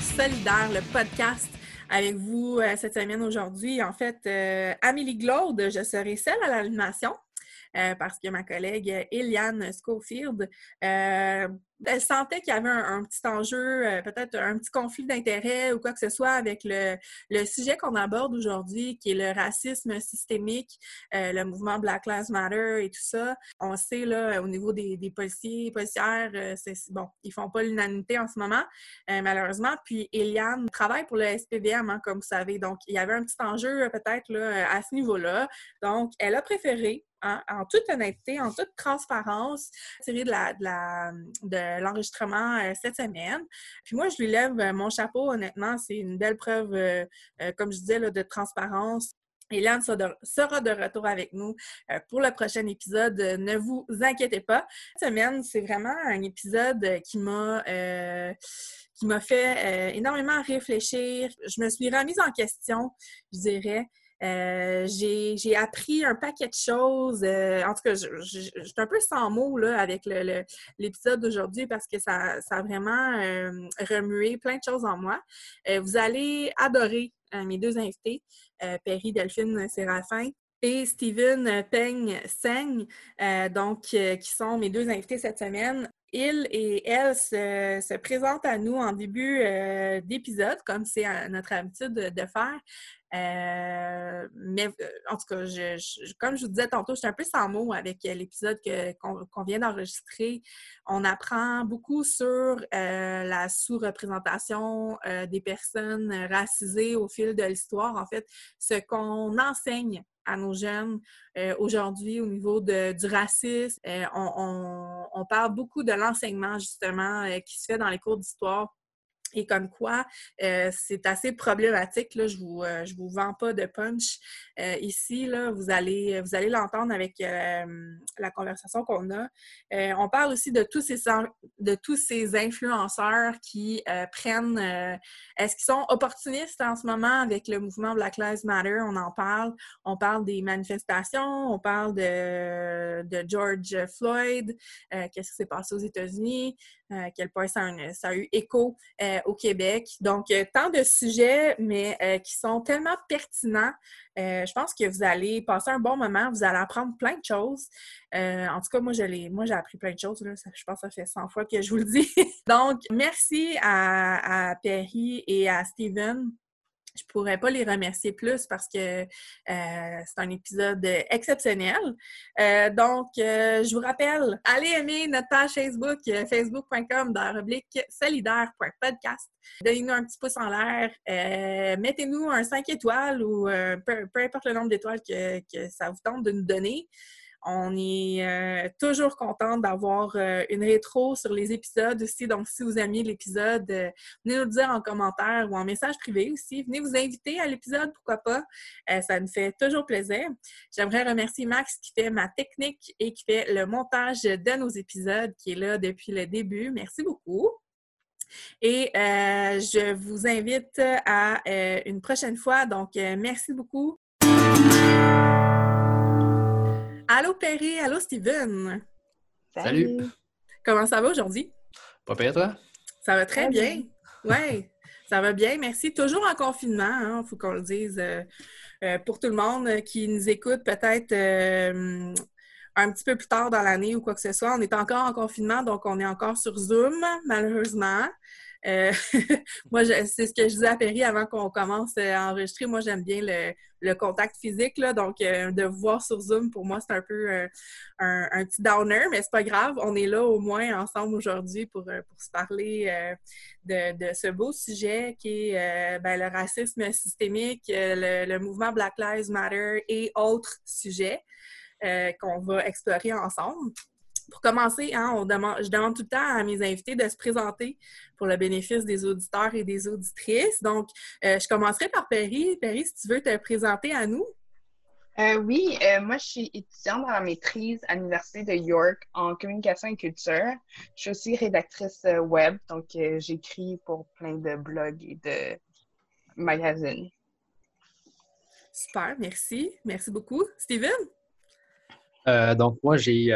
Solidaire, le podcast avec vous euh, cette semaine aujourd'hui. En fait, euh, Amélie Glaude, je serai seule à l'animation. Euh, parce que ma collègue Eliane Schofield, elle sentait qu'il y avait un, petit enjeu, euh, peut-être un petit conflit d'intérêt ou quoi que ce soit avec le, sujet qu'on aborde aujourd'hui, qui est le racisme systémique, le mouvement Black Lives Matter et tout ça. On sait, là, au niveau des, policiers, policières, bon, ils font pas l'unanimité en ce moment, malheureusement. Puis Eliane travaille pour le SPVM, hein, comme vous savez. Donc, il y avait un petit enjeu peut-être à ce niveau-là. Donc, elle a préféré en, toute honnêteté, en toute transparence, tiré de, la, de, l'enregistrement euh, cette semaine. Puis moi, je lui lève euh, mon chapeau, honnêtement, c'est une belle preuve, euh, comme je disais, de transparence. Hélène sera de retour avec nous pour le prochain épisode. Ne vous inquiétez pas. Cette semaine, c'est vraiment un épisode qui m'a qui m'a fait énormément réfléchir. Je me suis remise en question, je dirais. Euh, j'ai appris un paquet de choses. Euh, en tout cas, je, suis un peu sans mots là, avec l'épisode d'aujourd'hui parce que ça, ça a vraiment euh, remué plein de choses en moi. vous allez adorer mes deux invités, Perry Delphine Séraphin et Steven Peng Seng, donc qui sont mes deux invités cette semaine il et elle se, présentent à nous en début d'épisode, comme c'est notre habitude de faire. Euh, mais euh, en tout cas, comme je vous disais tantôt, je suis un peu sans mots avec euh, l'épisode qu'on vient d'enregistrer. On apprend beaucoup sur la sous-représentation des personnes racisées au fil de l'histoire. En fait, ce qu'on enseigne à nos jeunes aujourd'hui au niveau du racisme. on, on, parle beaucoup de l'enseignement, justement, qui se fait dans les cours d'histoire et comme quoi, euh, c'est assez problématique. Là, je ne vous, euh, vous vends pas de punch euh, ici. Là, vous allez, vous allez l'entendre avec la conversation qu'on a. on parle aussi de tous ces, de tous ces influenceurs qui prennent... Est-ce qu'ils sont opportunistes en ce moment avec le mouvement Black Lives Matter? On en parle. On parle des manifestations. On parle de, de George Floyd. Qu'est-ce qui s'est passé aux États-Unis? À quel point ça a, eu écho au Québec. Donc, euh, tant de sujets, mais euh, qui sont tellement pertinents. Euh, je pense que vous allez passer un bon moment, vous allez apprendre plein de choses. en tout cas, moi, j'ai appris plein de choses. je pense que ça fait 100 fois que je vous le dis. Donc, merci à, à Perry et à Steven je pourrais pas les remercier plus parce que euh, c'est un épisode exceptionnel. Euh, donc, euh, je vous rappelle, allez aimer notre page Facebook, facebook.com solidaire.podcast. Donnez-nous un petit pouce en l'air. Mettez-nous un 5 étoiles ou peu, importe le nombre d'étoiles que, que, ça vous tente de nous donner. On est euh, toujours content d'avoir euh, une rétro sur les épisodes aussi. Donc, si vous aimiez l'épisode, euh, venez nous le dire en commentaire ou en message privé aussi. Venez vous inviter à l'épisode, pourquoi pas. ça nous fait toujours plaisir. J'aimerais remercier Max qui fait ma technique et qui fait le montage de nos épisodes, qui est là depuis le début. Merci beaucoup. Et je vous invite à une prochaine fois. Donc, merci beaucoup. Allô Perry, allô Steven. Salut. Comment ça va aujourd'hui? Pas pire, toi? Ça va très bien. Oui, ça va bien, merci. Toujours en confinement, il hein, faut qu'on le dise euh, euh, pour tout le monde qui nous écoute peut-être euh, un petit peu plus tard dans l'année ou quoi que ce soit. On est encore en confinement, donc on est encore sur Zoom, malheureusement. Euh, moi, c'est ce que je disais à Perry avant qu'on commence à enregistrer. Moi, j'aime bien le, contact physique, là, donc euh, de voir sur Zoom, pour moi, c'est un peu euh, un, petit downer, mais c'est pas grave. On est là au moins ensemble aujourd'hui pour, pour se parler de, ce beau sujet qui est ben, le racisme systémique, le, mouvement Black Lives Matter et autres sujets qu'on va explorer ensemble. Pour commencer, hein, on demande, je demande tout le temps à mes invités de se présenter pour le bénéfice des auditeurs et des auditrices. Donc, euh, je commencerai par Perry. Perry, si tu veux te présenter à nous. Euh, oui, euh, moi, je suis étudiante dans la maîtrise à l'Université de York en communication et culture. Je suis aussi rédactrice web, donc j'écris pour plein de blogs et de magazines. Super, merci. Merci beaucoup. Steven? donc, moi, j'ai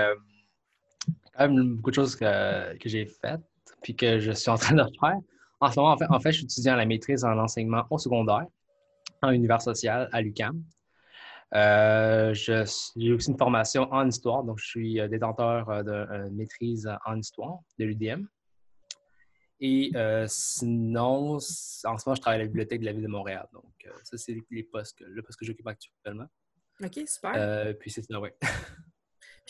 même beaucoup de choses que, que j'ai faites puis que je suis en train de faire. En ce moment, en fait, en fait, je suis étudiant à la maîtrise en enseignement au secondaire, en univers social à l'UCAM. Euh, j'ai aussi une formation en histoire, donc je suis détenteur de maîtrise en histoire de l'UDM. Et sinon, en ce moment, je travaille à la bibliothèque de la ville de Montréal. Donc, ça, c'est les postes le poste que j'occupe actuellement. OK, super. puis c'est ça, oui.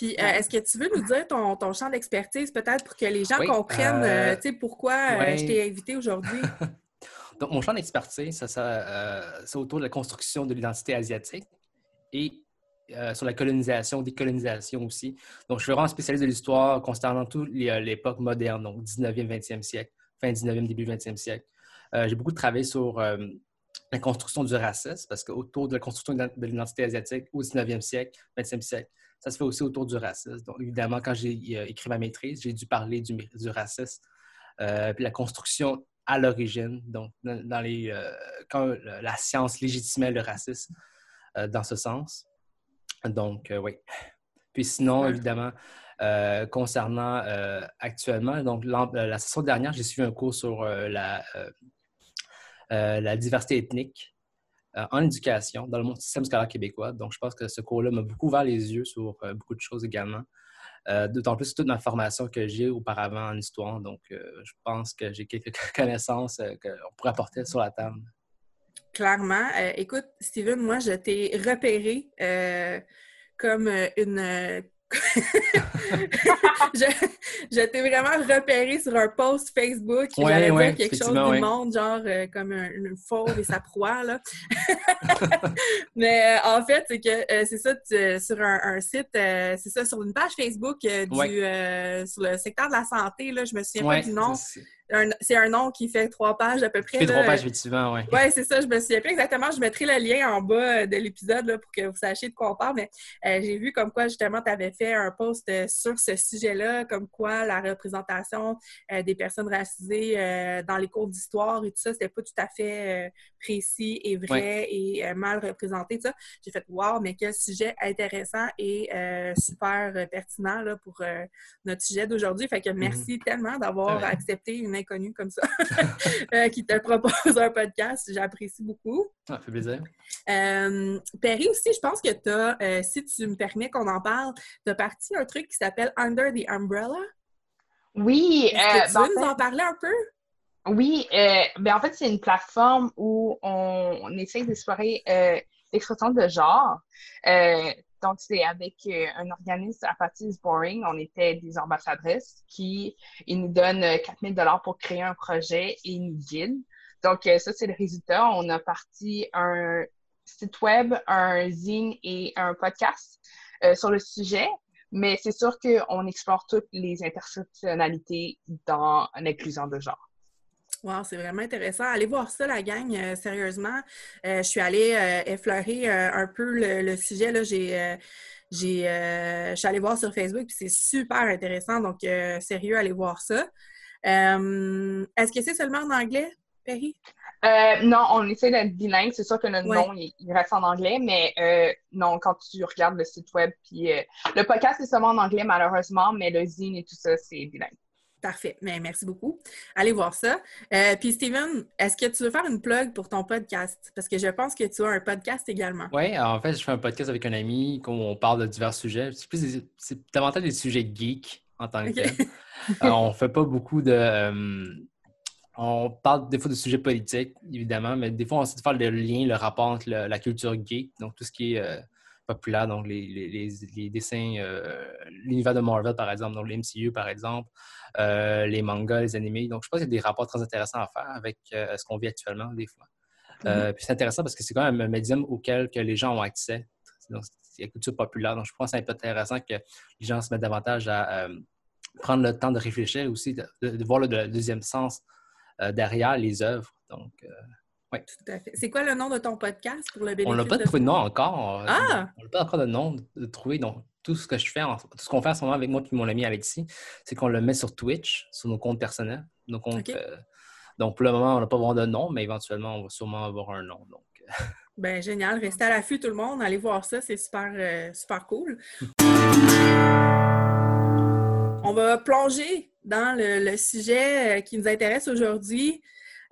Puis, euh, est-ce que tu veux nous dire ton, ton champ d'expertise, peut-être, pour que les gens comprennent euh, euh, pourquoi je t'ai invité aujourd'hui? Donc, mon champ d'expertise, ça, c'est autour de la construction de l'identité asiatique et sur la colonisation, décolonisation aussi. Donc, je suis vraiment spécialiste de l'histoire concernant toute l'époque moderne, donc 19e, 20e siècle, fin 19e, début 20e siècle. J'ai beaucoup travaillé sur la construction du racisme, parce qu'autour de la construction de l'identité asiatique au 19e siècle, 20e siècle, ça se fait aussi autour du racisme. Donc, évidemment, quand j'ai euh, écrit ma maîtrise, j'ai dû parler du, racisme, euh, puis la construction à l'origine, donc dans les, euh, quand la science légitimait le racisme dans ce sens. Donc, oui. Puis sinon, évidemment, concernant actuellement, donc la session dernière, j'ai suivi un cours sur la, la diversité ethnique euh, en éducation dans le système scolaire québécois. Donc, je pense que ce cours-là m'a beaucoup ouvert les yeux sur euh, beaucoup de choses également. Euh, d'autant plus toute ma formation que j'ai auparavant en histoire. Donc, je pense que j'ai quelques connaissances qu'on pourrait apporter sur la table. Clairement. écoute, Steven, moi, je t'ai repéré comme une je, je t'ai vraiment repéré sur un post Facebook. Ouais, J'allais dire quelque chose du monde, genre euh, comme une fauve et sa proie. Là. Mais euh, en fait, c'est que euh, c'est ça, sur un, site, c'est ça, sur une page Facebook du, sur le secteur de la santé, là, je me souviens pas du nom c'est un nom qui fait trois pages à peu près. Fait trois pages, effectivement, oui. Oui, c'est ça. Je me souviens plus exactement. Je mettrai le lien en bas de l'épisode pour que vous sachiez de quoi on parle. Mais euh, j'ai vu comme quoi, justement, tu avais fait un post euh, sur ce sujet-là, comme quoi la représentation euh, des personnes racisées dans les cours d'histoire et tout ça, c'était pas tout à fait précis et vrai et mal représenté. ça. J'ai fait, wow, mais quel sujet intéressant et super pertinent là, pour notre sujet d'aujourd'hui. Fait que mm-hmm. merci tellement d'avoir accepté une inconnu comme ça euh, qui te propose un podcast. J'apprécie beaucoup. Ça fait plaisir. Euh, Perry aussi, je pense que tu as, euh, si tu me permets qu'on en parle, tu as parti un truc qui s'appelle Under the Umbrella. Oui. Est-ce que tu ben, veux nous en parler un peu? Oui, ben en fait, c'est une plateforme où on, on essaie d'explorer l'expression de genre. Donc, c'est avec euh, un organisme Apathy Boring. On était des ambassadrices qui ils nous donnent 4000 euh, dollars pour créer un projet et ils nous guident. Donc, euh, ça, c'est le résultat. On a parti un site web, un zine et un podcast sur le sujet. Mais c'est sûr qu'on explore toutes les intersectionnalités dans l'inclusion de genre. Wow, c'est vraiment intéressant. Allez voir ça, la gang, euh, sérieusement. Euh, je suis allée euh, effleurer un peu le, sujet. Là. J'ai, j'ai, je suis allée voir sur Facebook, puis c'est super intéressant. Donc, sérieux, allez voir ça. est-ce que c'est seulement en anglais, Perry? non, on essaie d'être bilingue. C'est sûr que le nom, il, reste en anglais, mais non, quand tu regardes le site web, puis le podcast est seulement en anglais, malheureusement, mais le zine et tout ça, c'est bilingue. Parfait. Mais merci beaucoup. Allez voir ça. Euh, puis, Steven, est-ce que tu veux faire une plug pour ton podcast? Parce que je pense que tu as un podcast également. Oui, en fait, je fais un podcast avec un ami où on parle de divers sujets. C'est davantage des sujets geeks en tant que tel. Euh, on fait pas beaucoup de. Euh, on parle des fois de sujets politiques, évidemment, mais des fois, on essaie de faire le lien, le rapport entre la culture geek, donc tout ce qui est populaire, donc les, dessins, euh, l'univers de Marvel, par exemple, donc l'MCU, par exemple, euh, les mangas, les animés. Donc, je pense qu'il y a des rapports très intéressants à faire avec euh, ce qu'on vit actuellement, des fois. Mm-hmm. Puis c'est intéressant parce que c'est quand même un médium auquel que les gens ont accès. Donc, c'est la culture populaire. Donc, je pense que c'est un peu intéressant que les gens se mettent davantage à prendre le temps de réfléchir aussi, de, voir le, deuxième sens derrière les œuvres. Donc, oui. Tout à fait. C'est quoi le nom de ton podcast pour le bénéfice? On n'a pas trouvé de nom encore. Ah! On n'a pas encore de nom de trouver. Donc, tout ce que je fais, tout ce qu'on fait en ce moment avec moi et mon ami Alexis, c'est qu'on le met sur Twitch, sur nos comptes personnels. Nos comptes, euh, donc, pour le moment, on n'a pas vraiment de nom, mais éventuellement, on va sûrement avoir un nom. Donc, euh. ben, génial. Restez à l'affût, tout le monde. Allez voir ça. C'est super, euh, super cool. on va plonger dans le sujet qui nous intéresse aujourd'hui.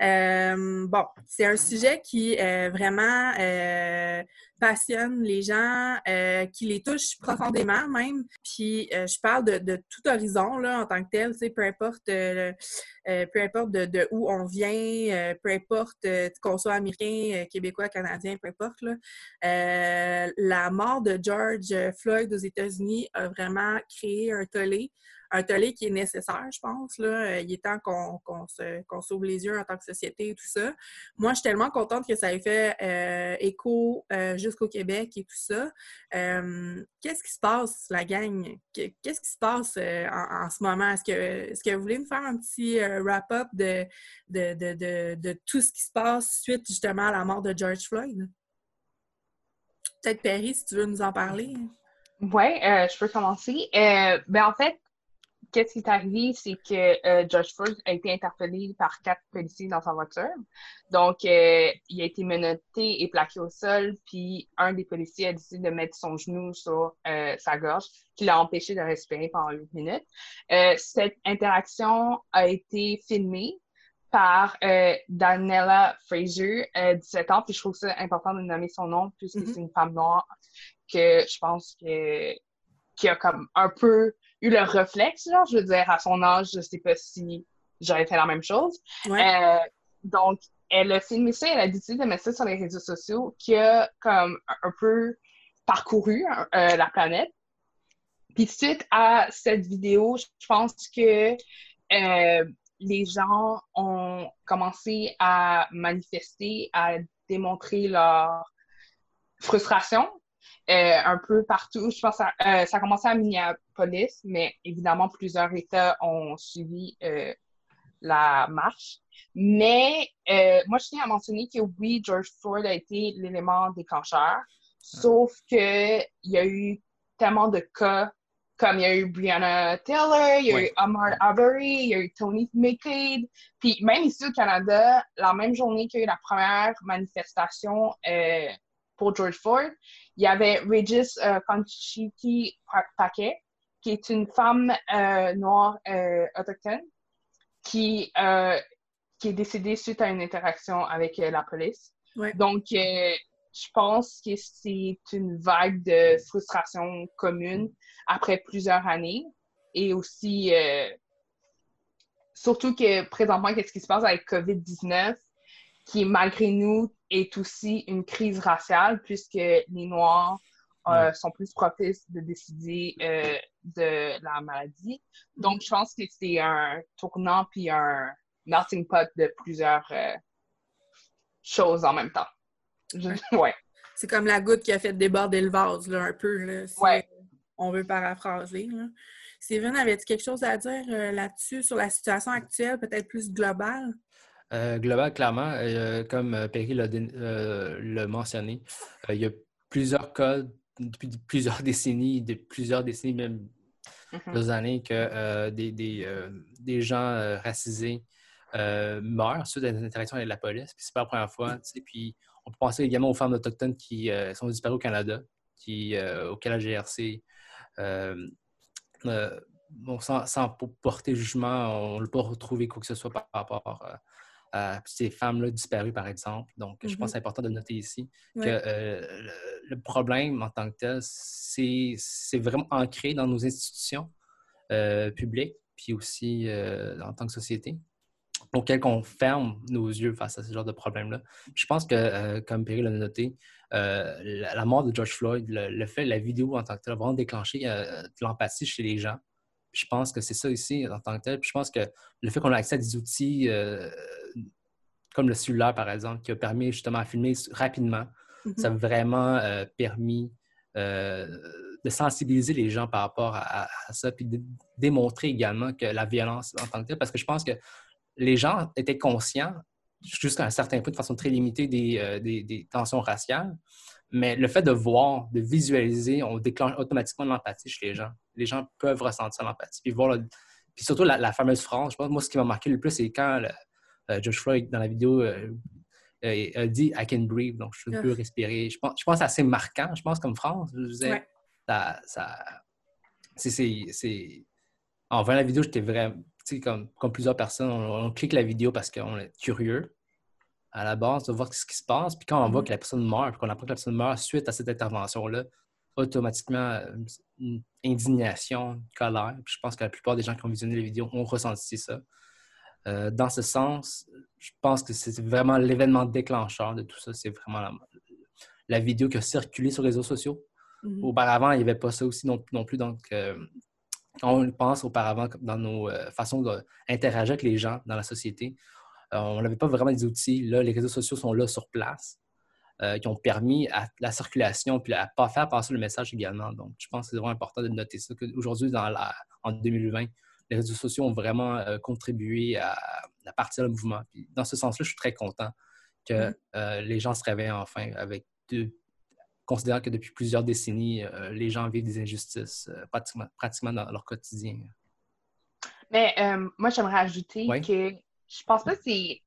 Euh, bon, c'est un sujet qui euh, vraiment euh, passionne les gens, qui les touche profondément même. Puis je parle de, tout horizon là, en tant que tel, peu importe, peu importe de, où on vient, peu importe qu'on soit américain, québécois, canadien, peu importe. la mort de George Floyd aux États-Unis a vraiment créé un tollé un tollé qui est nécessaire, je pense. Là. Euh, il est temps qu'on s'ouvre les yeux en tant que société et tout ça. Moi, je suis tellement contente que ça ait fait euh, écho euh, jusqu'au Québec et tout ça. Qu'est-ce qui se passe, la gang? Qu'est-ce qui se passe en, ce moment? Est-ce que, est que vous voulez me faire un petit wrap-up de de, de, de, tout ce qui se passe suite justement à la mort de George Floyd? Peut-être Perry, si tu veux nous en parler. Oui, je peux commencer. ben, en fait, qu'est-ce qui est arrivé, c'est que euh, Josh Ford a été interpellé par quatre policiers dans sa voiture. Donc, euh, il a été menotté et plaqué au sol, puis un des policiers a décidé de mettre son genou sur euh, sa gorge, qui l'a empêché de respirer pendant huit minutes. cette interaction a été filmée par Daniela Fraser, 17 ans, puis je trouve ça important de nommer son nom, puisque mm-hmm. c'est une femme noire que je pense que qui a comme un peu eu le réflexe, genre, je veux dire, à son âge, je sais pas si j'aurais fait la même chose. Euh, donc, elle a filmé ça, elle a décidé de mettre ça sur les réseaux sociaux, qui a comme un peu parcouru euh, la planète. Puis suite à cette vidéo, je pense que euh, les gens ont commencé à manifester, à démontrer leur frustration euh, un peu partout. Je pense que euh, ça a commencé à Minneapolis, mais évidemment, plusieurs États ont suivi euh, la marche. Mais moi, je tiens à mentionner que oui, George Floyd a été l'élément déclencheur, sauf qu'il y a eu tellement de cas comme il y a eu Brianna Taylor, il y a eu Amar Avery, il y a eu Tony McCade. Puis même ici au Canada, la même journée qu'il y a eu la première manifestation pour George Floyd, il y avait Regis uh, Conchiki Paquet, qui est une femme euh, noire euh, autochtone qui, euh, qui est décédée suite à une interaction avec la police. Donc, je pense que c'est une vague de frustration commune après plusieurs années. Et aussi, surtout que présentement, qu'est-ce qui se passe avec COVID-19, qui, malgré nous, est aussi une crise raciale, puisque les Noirs euh, sont plus propices de décider euh, de la maladie. Donc, je pense que c'est un tournant puis un melting pot de plusieurs euh, choses en même temps. ouais. C'est comme la goutte qui a fait déborder le vase, là, un peu, là, si on veut paraphraser. Là. Steven, avais-tu quelque chose à dire là-dessus, sur la situation actuelle, peut-être plus globale? Euh, global, clairement, euh, comme euh, Perry l'a mentionné, il y a plusieurs cas depuis plusieurs décennies, de plusieurs décennies, même mm-hmm. deux années, que des, des, gens racisés meurent suite à des interactions avec la police. Puis c'est pas la première fois. Puis on peut penser également aux femmes autochtones qui sont disparues au Canada, qui, auxquelles la GRC bon, sans, sans, porter jugement, on ne peut pas retrouver quoi que ce soit par rapport ces femmes-là disparues, par exemple. Donc, je pense que mm-hmm. c'est important de noter ici que euh, le, problème en tant que tel, c'est vraiment ancré dans nos institutions euh, publiques, puis aussi euh, en tant que société auquel on ferme nos yeux face à ce genre de problème-là. Je pense que, comme Perry l'a noté, la, mort de George Floyd, le, fait, la vidéo en tant que tel, a vraiment déclenché de l'empathie chez les gens. Je pense que c'est ça ici en tant que tel. Puis je pense que le fait qu'on a accès à des outils comme le cellulaire, par exemple, qui a permis justement à filmer rapidement. Mm-hmm. Ça a vraiment euh, permis euh, de sensibiliser les gens par rapport à, ça, puis de démontrer également que la violence en tant que telle, parce que je pense que les gens étaient conscients, jusqu'à un certain point, de façon très limitée, des, euh, des, tensions raciales, mais le fait de voir, de visualiser, on déclenche automatiquement l'empathie chez les gens. Les gens peuvent ressentir l'empathie, puis voir puis surtout la, fameuse phrase, je pense, moi, ce qui m'a marqué le plus, c'est quand euh, George Floyd, dans la vidéo, euh, euh, a dit I can breathe, donc je peux respirer. Je pense, je pense que c'est assez marquant, je pense, comme France. Je disais, ça, ça c'est, En voyant la vidéo, j'étais vraiment. comme, comme plusieurs personnes, on, clique la vidéo parce qu'on est curieux à la base de voir ce qui se passe. Puis quand on voit mm-hmm. que la personne meurt, puis qu'on apprend que la personne meurt suite à cette intervention-là, automatiquement, une indignation, une colère. Puis je pense que la plupart des gens qui ont visionné les vidéos ont ressenti ça. Euh, dans ce sens, je pense que c'est vraiment l'événement déclencheur de tout ça. C'est vraiment la, vidéo qui a circulé sur les réseaux sociaux. Mm-hmm. Auparavant, il n'y avait pas ça aussi non, plus. Donc, euh, on pense auparavant dans nos euh, façons d'interagir avec les gens dans la société, on n'avait pas vraiment des outils. Là, les réseaux sociaux sont là sur place. Qui ont permis à la circulation puis à pas faire passer le message également. Donc, je pense que c'est vraiment important de noter ça. Aujourd'hui, en 2020, les réseaux sociaux ont vraiment euh, contribué à, partir du mouvement. dans ce sens-là, je suis très content que mm-hmm. euh, les gens se réveillent enfin avec considérant que depuis plusieurs décennies, euh, les gens vivent des injustices pratiquement, dans leur quotidien. Mais moi, j'aimerais ajouter que je pense pas que c'est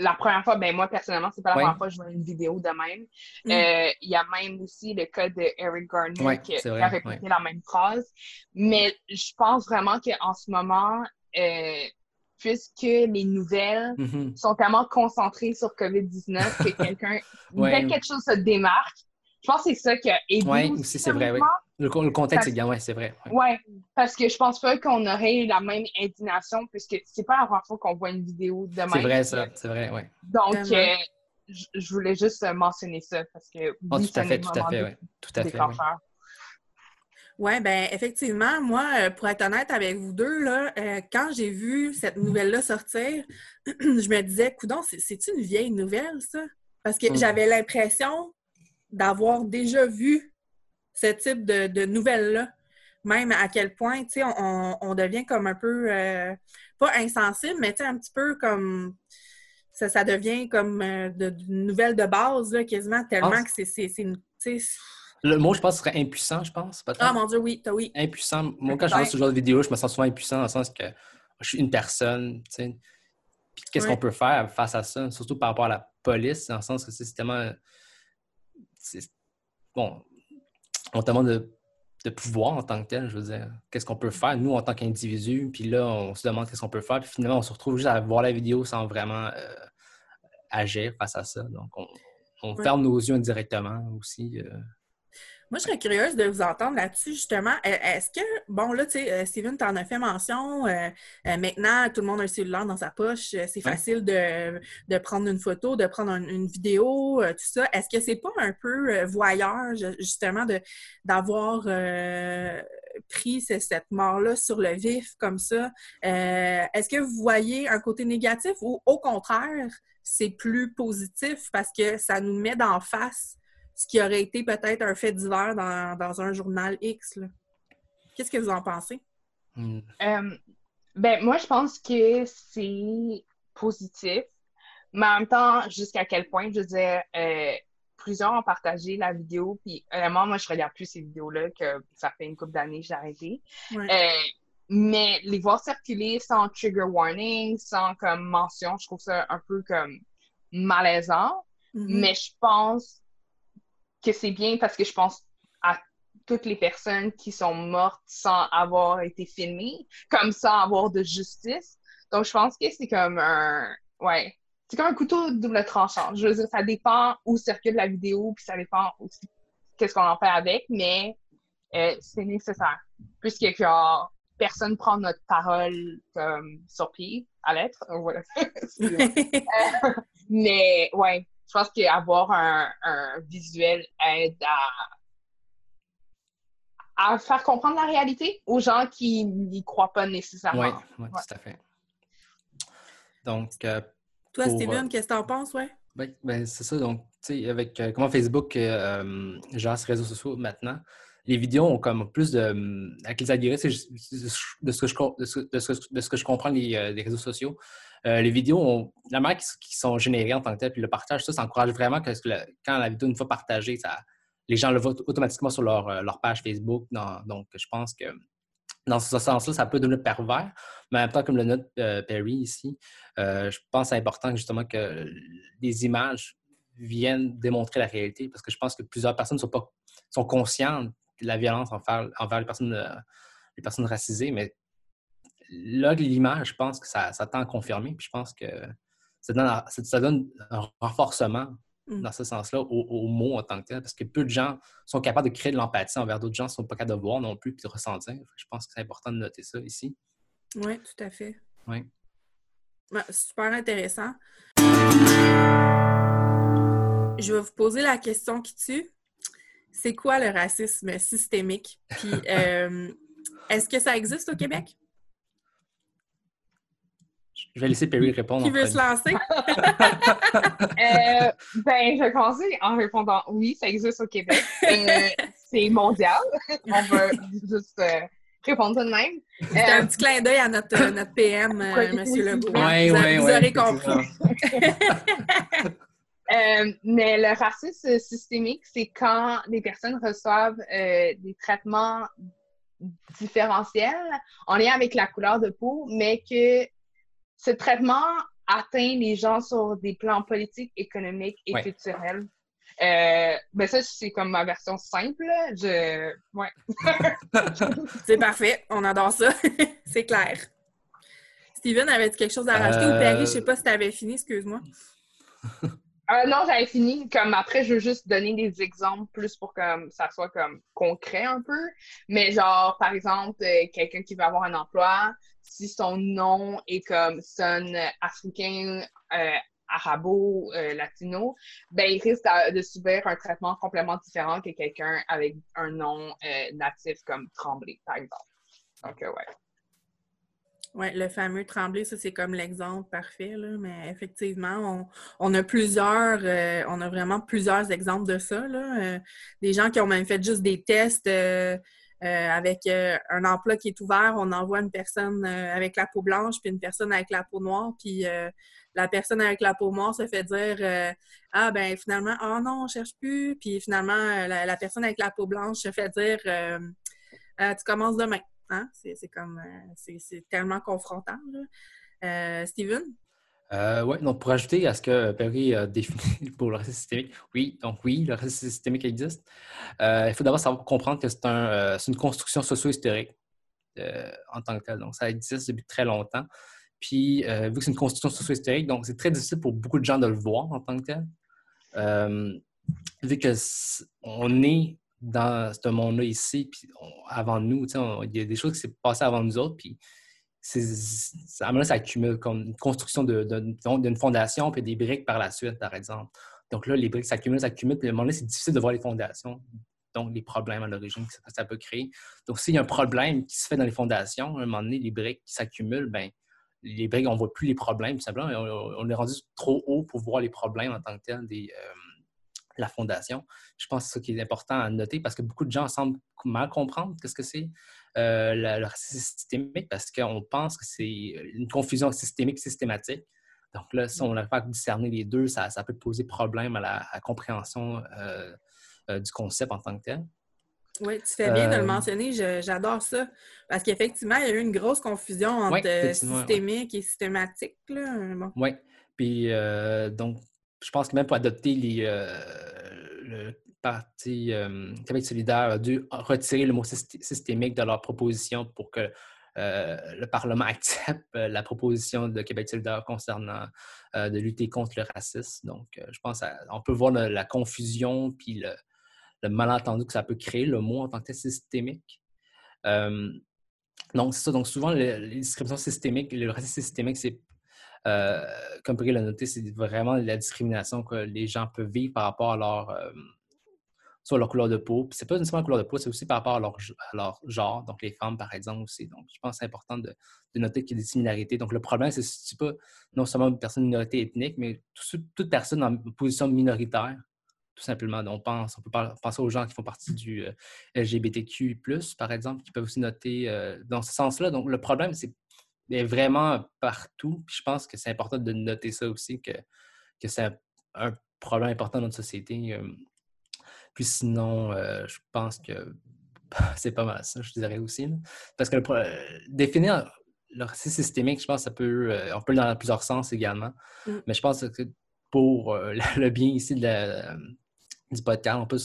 la première fois, ben moi personnellement, c'est pas la première fois que je vois une vidéo de même. Mm. Euh, il y a même aussi le cas de Eric Garner qui, a répété la même phrase. Mais je pense vraiment qu'en ce moment, euh, puisque les nouvelles mm-hmm. sont tellement concentrées sur COVID-19 que quelqu'un, dès quelque chose se démarque, je pense que c'est ça qui a aidé. Oui, aussi, c'est vrai, oui. Le, contexte est bien, oui, c'est vrai. Oui, ouais, parce que je pense pas qu'on aurait eu la même indignation, puisque c'est pas la première fois qu'on voit une vidéo de même. C'est vrai, ça, c'est vrai, oui. Donc, euh, je voulais juste mentionner ça, parce que. Oh, tout à fait, tout à fait, oui. Tout à fait. Oui, bien, effectivement, moi, euh, pour être honnête avec vous deux, là, euh, quand j'ai vu cette nouvelle-là sortir, je me disais, coudon, c'est une vieille nouvelle, ça? Parce que mm. j'avais l'impression d'avoir déjà vu ce type de, nouvelles-là. Même à quel point, tu sais, on, devient comme un peu, euh, pas insensible, mais tu sais, un petit peu comme, ça, ça devient comme euh, de, nouvelles de base, là, quasiment, tellement ah. que c'est le mot, je pense, serait impuissant, je pense. Ah, mon Dieu, oui, oui. Impuissant. Moi, quand je vois ce genre de vidéo, je me sens souvent impuissant dans le sens que je suis une personne, tu sais. Puis qu'est-ce qu'on peut faire face à ça, surtout par rapport à la police, dans le sens que c'est tellement bon, on demande de, de, pouvoir en tant que tel, je veux dire. Qu'est-ce qu'on peut faire, nous, en tant qu'individu, puis là, on se demande qu'est-ce qu'on peut faire, puis finalement, on se retrouve juste à voir la vidéo sans vraiment euh, agir face à ça. Donc, on, ferme nos yeux indirectement aussi. Euh, moi, je serais curieuse de vous entendre là-dessus, justement. E, est-ce que, bon, là, tu sais, euh, Steven, tu en as fait mention. Euh, euh, maintenant, tout le monde a un cellulaire dans sa poche. C'est facile de, prendre une photo, de prendre une vidéo, tout ça. Est-ce que c'est pas un peu voyeur, justement, d'avoir pris cette mort-là sur le vif comme ça? Est-ce que vous voyez un côté négatif ou, au contraire, c'est plus positif parce que ça nous met d'en face ce qui aurait été peut-être un fait divers dans, un journal X. Qu'est-ce que vous en pensez? Euh, ben, moi, je pense que c'est positif, mais en même temps, jusqu'à quel point, je veux dire, euh, plusieurs ont partagé la vidéo, puis vraiment, moi, je regarde plus ces vidéos-là, que ça fait une couple d'années que j'ai arrêté. Euh, mais les voir circuler sans trigger warning, sans comme mention, je trouve ça un peu comme malaisant. Mm-hmm. Mais je pense que c'est bien parce que je pense à toutes les personnes qui sont mortes sans avoir été filmées, comme sans avoir de justice. Donc, je pense que c'est comme un... Ouais. C'est comme un couteau double tranchant. Je veux dire, ça dépend où circule la vidéo, puis ça dépend aussi qu'est-ce qu'on en fait avec, mais euh, c'est nécessaire. Puisque, genre, personne prend notre parole comme sur pied, à l'être. Voilà. Euh, mais, ouais, je pense qu'avoir un, un visuel aide à, à faire comprendre la réalité aux gens qui n'y croient pas nécessairement. Oui, ouais, tout à fait. Donc, euh, toi, Steven, euh, qu'est-ce que tu en penses, ouais? Ben, ben, c'est ça. Donc, tu sais, avec euh, comment Facebook euh, gère ses réseaux sociaux maintenant, les vidéos ont comme plus de. Avec les algorithmes, de ce que je, de ce, de ce que je comprends des, réseaux sociaux, euh, les vidéos, ont, la manière qui, sont générées en tant que tel, puis le partage, ça, encourage vraiment que, quand la vidéo, une fois partagée, les gens le voient automatiquement sur leur, euh, page Facebook. donc, je pense que dans ce sens-là, ça peut devenir pervers. Mais en même temps, comme le note euh, Perry ici, je pense que c'est important justement que les images viennent démontrer la réalité parce que je pense que plusieurs personnes sont, pas, sont conscientes de la violence envers, envers les, personnes, les personnes racisées, mais là, l'image, je pense que ça, ça tend à confirmer. Puis je pense que ça donne, ça donne un renforcement mm. dans ce sens-là au, mot en tant que tel, parce que peu de gens sont capables de créer de l'empathie envers d'autres gens, ne sont pas capables de voir non plus puis de ressentir. Je pense que c'est important de noter ça ici. Oui, tout à fait. Oui. super intéressant. Je vais vous poser la question qui tue. C'est quoi le racisme systémique? Puis, euh, est-ce que ça existe au Québec? Je vais laisser Perry répondre. Qui veut se lancer? Euh, ben, je vais commencer en répondant oui, ça existe au Québec. Euh, c'est mondial. On va juste répondre tout de même. C'est un petit clin d'œil à notre, notre PM, M. Legault. Oui, oui, vous, vous aurez compris. Euh, mais le racisme systémique, c'est quand les personnes reçoivent euh, des traitements différentiels en lien avec la couleur de peau, mais que ce traitement atteint les gens sur des plans politiques, économiques et culturels. Euh, ben ça, c'est comme ma version simple. Je... Ouais. c'est parfait. On adore ça. c'est clair. Steven, avait-tu quelque chose à rajouter? Ou Perry, je sais pas si tu avais fini, excuse-moi. Euh, non, j'avais fini. Comme après, je veux juste donner des exemples plus pour que ça soit comme concret un peu. Mais genre, par exemple, euh, quelqu'un qui veut avoir un emploi, si son nom est comme son africain, euh, arabo, latino, ben il risque de, subir un traitement complètement différent que quelqu'un avec un nom natif comme Tremblay, par exemple. Donc, ouais. Oui, le fameux Tremblay, ça c'est comme l'exemple parfait, là, mais effectivement, on, a plusieurs, euh, on a vraiment plusieurs exemples de ça. Là. Euh, des gens qui ont même fait juste des tests euh, avec un emploi qui est ouvert, on envoie une personne avec la peau blanche puis une personne avec la peau noire, puis la personne avec la peau noire se fait dire Ah ben finalement, oh non, on cherche plus, puis finalement, la, la, personne avec la peau blanche se fait dire Tu commences demain. Hein? C'est comme euh, c'est tellement confrontant. Euh, Steven? Euh, oui, donc pour ajouter à ce que Perry a défini pour le racisme systémique, oui, donc oui, le racisme systémique existe. il faut d'abord savoir comprendre que c'est un, une construction socio-historique en tant que telle. Donc, ça existe depuis très longtemps. Puis, vu que c'est une construction socio-historique, donc c'est très difficile pour beaucoup de gens de le voir en tant que tel. vu que on est dans ce monde-là ici, puis avant nous, il y a des choses qui s'est passées avant nous autres, puis à un moment, ça accumule comme une construction d'une fondation, puis des briques par la suite, par exemple. Donc là, les briques s'accumulent, s'accumulent, puis à un moment donné, c'est difficile de voir les fondations, donc les problèmes à l'origine que ça, peut créer. Donc, s'il y a un problème qui se fait dans les fondations, à un moment donné, les briques qui s'accumulent, ben les briques, on ne voit plus les problèmes, tout simplement. On, est rendu trop haut pour voir les problèmes en tant que tel des, euh, la fondation. Je pense que c'est ça qui est important à noter parce que beaucoup de gens semblent mal comprendre qu'est-ce que c'est euh, le, racisme systémique parce qu'on pense que c'est une confusion systémique systématique. Donc là, si on n'arrive pas à discerner les deux, ça, peut poser problème à la compréhension euh, euh, du concept en tant que tel. Oui, tu fais bien de le mentionner, j'adore ça. Parce qu'effectivement, il y a eu une grosse confusion entre systémique et systématique. Oui, puis donc je pense que même pour adopter euh, le Parti euh, Québec solidaire a dû retirer le mot systémique de leur proposition pour que euh, le Parlement accepte la proposition de Québec solidaire concernant de lutter contre le racisme. Donc, je pense qu'on peut voir la, confusion puis le, malentendu que ça peut créer, le mot en tant que systémique. donc, c'est ça. Donc, souvent, les, descriptions systémiques, le racisme systémique, c'est euh, comme Brigitte l'a noté, c'est vraiment la discrimination que les gens peuvent vivre par rapport à leur, euh, leur couleur de peau. Puis c'est pas seulement la couleur de peau, c'est aussi par rapport à leur, genre, donc les femmes par exemple aussi. Donc je pense que c'est important de, noter qu'il y a des similarités. Donc le problème, c'est si pas non seulement une personne de minorité ethnique, mais toute personne en position minoritaire, tout simplement. Donc, on pense, on peut penser aux gens qui font partie du euh, LGBTQ, par exemple, qui peuvent aussi noter dans ce sens-là. Le problème, c'est est vraiment partout. Puis je pense que c'est important de noter ça aussi, que, que c'est un, problème important dans notre société. Euh. Puis sinon, euh, je pense que c'est pas mal ça, je dirais aussi. Parce que euh, définir le racisme systémique, je pense que ça peut, on peut le dans plusieurs sens également. Mmh. Mais je pense que pour le, bien ici de du podcast, on peut.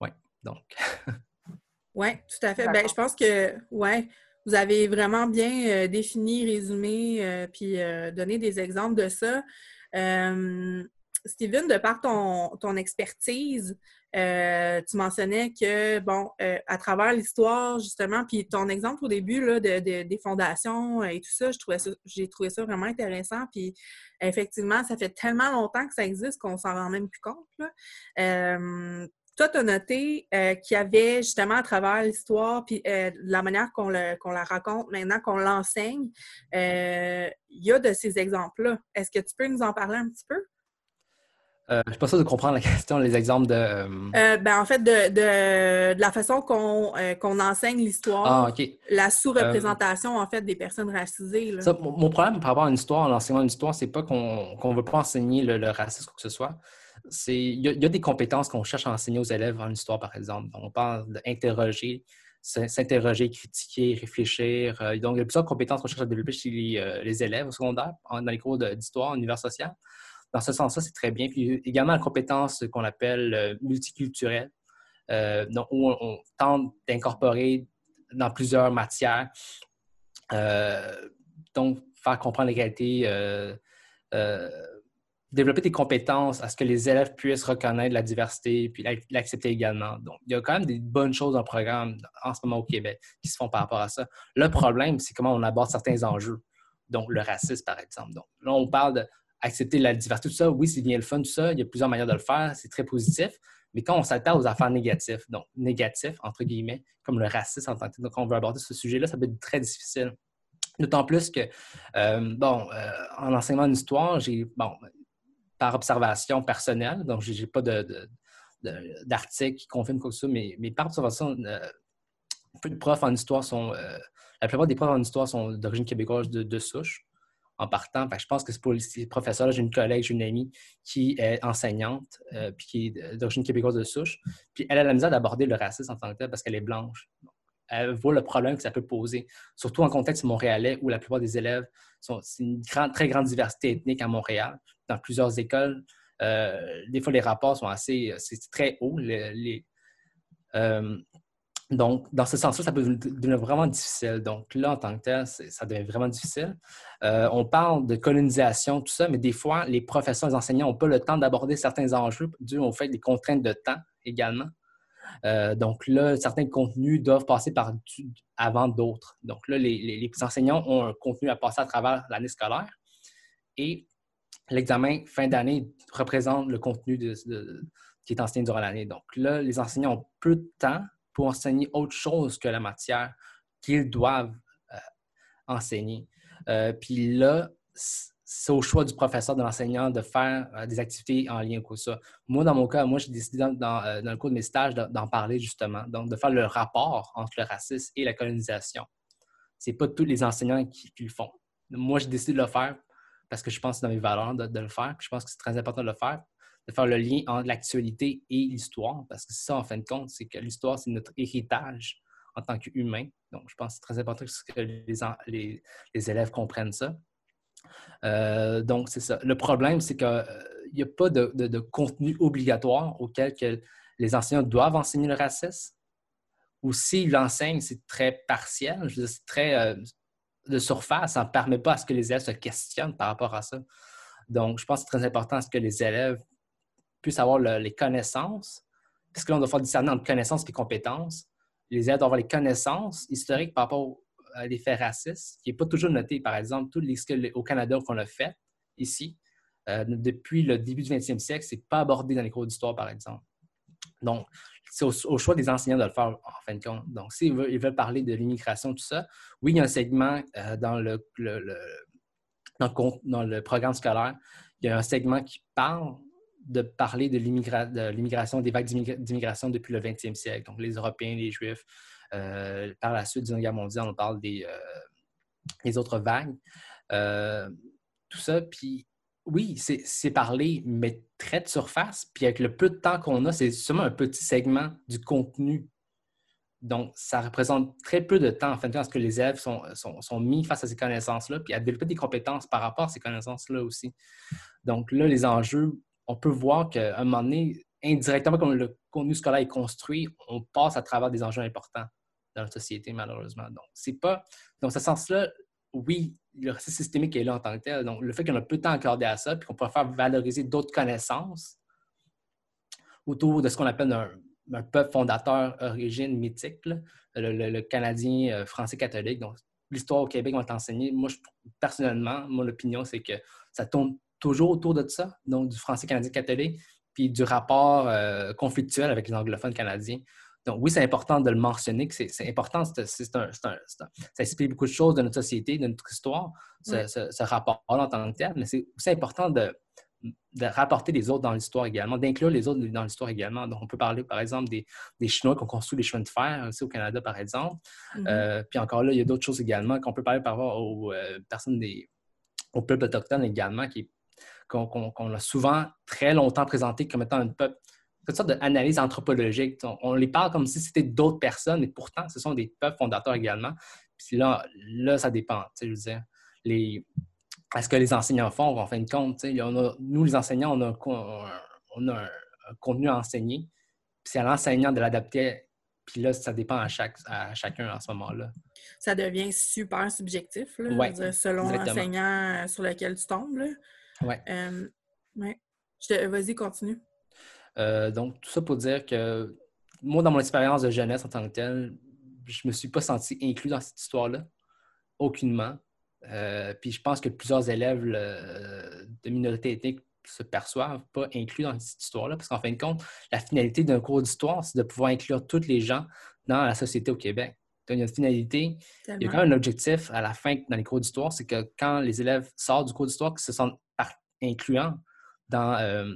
Oui, donc. oui, tout à fait. Ben, je pense que, ouais, vous avez vraiment bien défini, résumé, puis donné des exemples de ça. Steven, de par ton, ton expertise, euh, tu mentionnais que, bon, euh, à travers l'histoire, justement, puis ton exemple au début là, de, des fondations et tout ça, j'ai trouvé ça vraiment intéressant. Puis effectivement, ça fait tellement longtemps que ça existe qu'on s'en rend même plus compte. Euh, toi, tu as noté qu'il y avait justement à travers l'histoire, puis la manière qu'on la raconte maintenant, qu'on l'enseigne, il y a de ces exemples-là. Est-ce que tu peux nous en parler un petit peu? Euh, je suis pas sûr de comprendre la question, les exemples de. Euh, euh, ben, en fait, de, la façon qu'on enseigne l'histoire, ah, la sous-représentation en fait des personnes racisées. mon, problème par rapport à une histoire, l'enseignement d'une histoire, c'est pas qu'on ne veut pas enseigner le, racisme ou que ce soit. Il y, a des compétences qu'on cherche à enseigner aux élèves en histoire, par exemple. on parle d'interroger, s'interroger, critiquer, réfléchir. donc, il y a plusieurs compétences qu'on cherche à développer chez les, les élèves au secondaire, dans les cours d'histoire, en univers social dans ce sens-là, c'est très bien. Puis également la compétence qu'on appelle euh, multiculturelle, euh, où on, tente d'incorporer dans plusieurs matières. Euh, donc, faire comprendre l'égalité, développer des compétences à ce que les élèves puissent reconnaître la diversité puis l'accepter également. Donc, il y a quand même des bonnes choses dans le programme en ce moment au Québec qui se font par rapport à ça. Le problème, c'est comment on aborde certains enjeux, donc le racisme, par exemple. Donc, là, on parle de accepter la diversité, tout ça, oui, c'est bien le fun, tout ça. Il y a plusieurs manières de le faire, c'est très positif. Mais quand on s'attaque aux affaires négatives, donc négatifs, entre guillemets, comme le racisme en tant que donc on veut aborder ce sujet-là, ça peut être très difficile. D'autant plus que, euh, bon, euh, en enseignement d'histoire, j'ai, bon, par observation personnelle, donc j'ai pas de, d'articles qui confirment quoi que ce soit, mais, par observation, euh, peu de profs en histoire sont, la plupart des profs en histoire sont d'origine québécoise de souche en partant. je pense que c'est pour les professeurs. J'ai une collègue, j'ai une amie qui est enseignante, euh, puis qui est d'origine québécoise de souche. Puis elle a la misère d'aborder le racisme en tant que tel parce qu'elle est blanche. Elle voit le problème que ça peut poser, surtout en contexte montréalais où la plupart des élèves sont. Une très grande diversité ethnique à Montréal. Dans plusieurs écoles, euh, des fois, les rapports sont assez. C'est très haut. Euh, donc, dans ce sens-là, ça peut devenir vraiment difficile. Donc, là, en tant que tel, ça devient vraiment difficile. Euh, on parle de colonisation, tout ça, mais des fois, les professeurs, les enseignants n'ont pas le temps d'aborder certains enjeux dû au fait des contraintes de temps également. Euh, donc là, certains contenus doivent passer par avant d'autres. Donc là, les, enseignants ont un contenu à passer à travers l'année scolaire et l'examen fin d'année représente le contenu qui est enseigné durant l'année. Donc là, les enseignants ont peu de temps pour enseigner autre chose que la matière qu'ils doivent euh, enseigner. Euh, puis là, c'est au choix du professeur, de l'enseignant de faire euh, des activités en lien avec ça. Moi, dans mon cas, moi, j'ai décidé dans, le cours de mes stages d'en parler justement, donc de faire le rapport entre le racisme et la colonisation. Ce n'est pas tous les enseignants qui, le font. Moi, j'ai décidé de le faire parce que je pense que c'est dans mes valeurs de, le faire. Je pense que c'est très important de le faire de faire le lien entre l'actualité et l'histoire, parce que c'est ça, en fin de compte, c'est que l'histoire, c'est notre héritage en tant qu'humain. Donc, je pense que c'est très important que les, élèves comprennent ça. Euh, donc, c'est ça. Le problème, c'est qu'il n'y a pas de, contenu obligatoire auquel que les enseignants doivent enseigner le racisme. Ou s'ils l'enseignent, c'est très partiel, c'est très euh, de surface. Ça ne permet pas à ce que les élèves se questionnent par rapport à ça. Donc, je pense que c'est très important à ce que les élèves puissent avoir les connaissances, parce que là, on doit faire discerner entre connaissances et compétences. Les élèves doivent avoir les connaissances historiques par rapport faits racistes, qui n'est pas toujours noté. Par exemple, tout les au Canada qu'on a fait ici, euh, depuis le début du 20e siècle, ce n'est pas abordé dans les cours d'histoire, par exemple. Donc, c'est au, choix des enseignants de le faire, en fin de compte. Donc, s'ils veulent, veulent parler de l'immigration, tout ça, oui, il y a un segment euh, dans, le, dans le programme scolaire, il y a un segment qui parle de parler de l'immigration, des vagues d'immigration depuis le 20e siècle. Donc, les Européens, les Juifs. Euh, par la suite, Deuxième Guerre mondiale, on parle des, euh, autres vagues. Euh, tout ça, puis oui, c'est parler, mais très de surface. Puis avec le peu de temps qu'on a, c'est seulement un petit segment du contenu. Donc, ça représente très peu de temps, en fait, à ce que les élèves sont, sont mis face à ces connaissances-là, puis à développer des compétences par rapport à ces connaissances-là aussi. Donc là, les enjeux on peut voir qu'à un moment donné, indirectement, comme le contenu scolaire est construit, on passe à travers des enjeux importants. dans la société, malheureusement. Donc, c'est pas. Dans ce sens-là, oui, le racisme systémique est là en tant que tel. Donc, le fait qu'on a peu de temps accordé à ça, puis qu'on faire valoriser d'autres connaissances autour de ce qu'on appelle un, peuple fondateur origine mythique, le, Canadien euh, français catholique. Donc, l'histoire au Québec, va t'enseigner. Moi, personnellement, mon opinion, c'est que ça tourne toujours autour de ça, donc du français canadien catholique, puis du rapport euh, conflictuel avec les anglophones canadiens. Donc, oui, c'est important de le mentionner, que c'est important, c'est un, ça explique beaucoup de choses de notre société, de notre histoire, ce, rapport-là en tant que tel, mais c'est aussi important de, rapporter les autres dans l'histoire également, d'inclure les autres dans l'histoire également. Donc, on peut parler, par exemple, des, Chinois qui ont construit les chemins de fer aussi au Canada, par exemple. Mm-hmm. Euh, puis encore là, il y a d'autres choses également qu'on peut parler par rapport aux euh, personnes des, aux peuples autochtones également, qu'on a souvent très longtemps présenté comme étant un peuple une sorte d'analyse anthropologique. On, les parle comme si c'était d'autres personnes, et pourtant, ce sont des peuples fondateurs également. Puis là, là ça dépend. Je veux dire, les, ce que les enseignants font, en fin de compte. nous, les enseignants, on a, un, contenu à enseigner. Puis c'est à l'enseignant de l'adapter. Puis là, ça dépend à, chaque, à chacun en ce moment-là. Ça devient super subjectif, là, selon l'enseignant sur lequel tu tombes. Oui. Euh, ouais. Vas-y, continue. Euh, donc, tout ça pour dire que moi, dans mon expérience de jeunesse en tant que telle, je ne me suis pas senti inclus dans cette histoire-là, aucunement. Euh, puis je pense que plusieurs élèves de minorité ethnique se perçoivent pas inclus dans cette histoire-là, parce qu'en fin de compte, la finalité d'un cours d'histoire, c'est de pouvoir inclure tous les gens dans la société au Québec. Il y a une finalité, il y a quand même un objectif à la fin dans les cours d'histoire, c'est que quand les élèves sortent du cours d'histoire, qu'ils se sentent incluants dans, euh,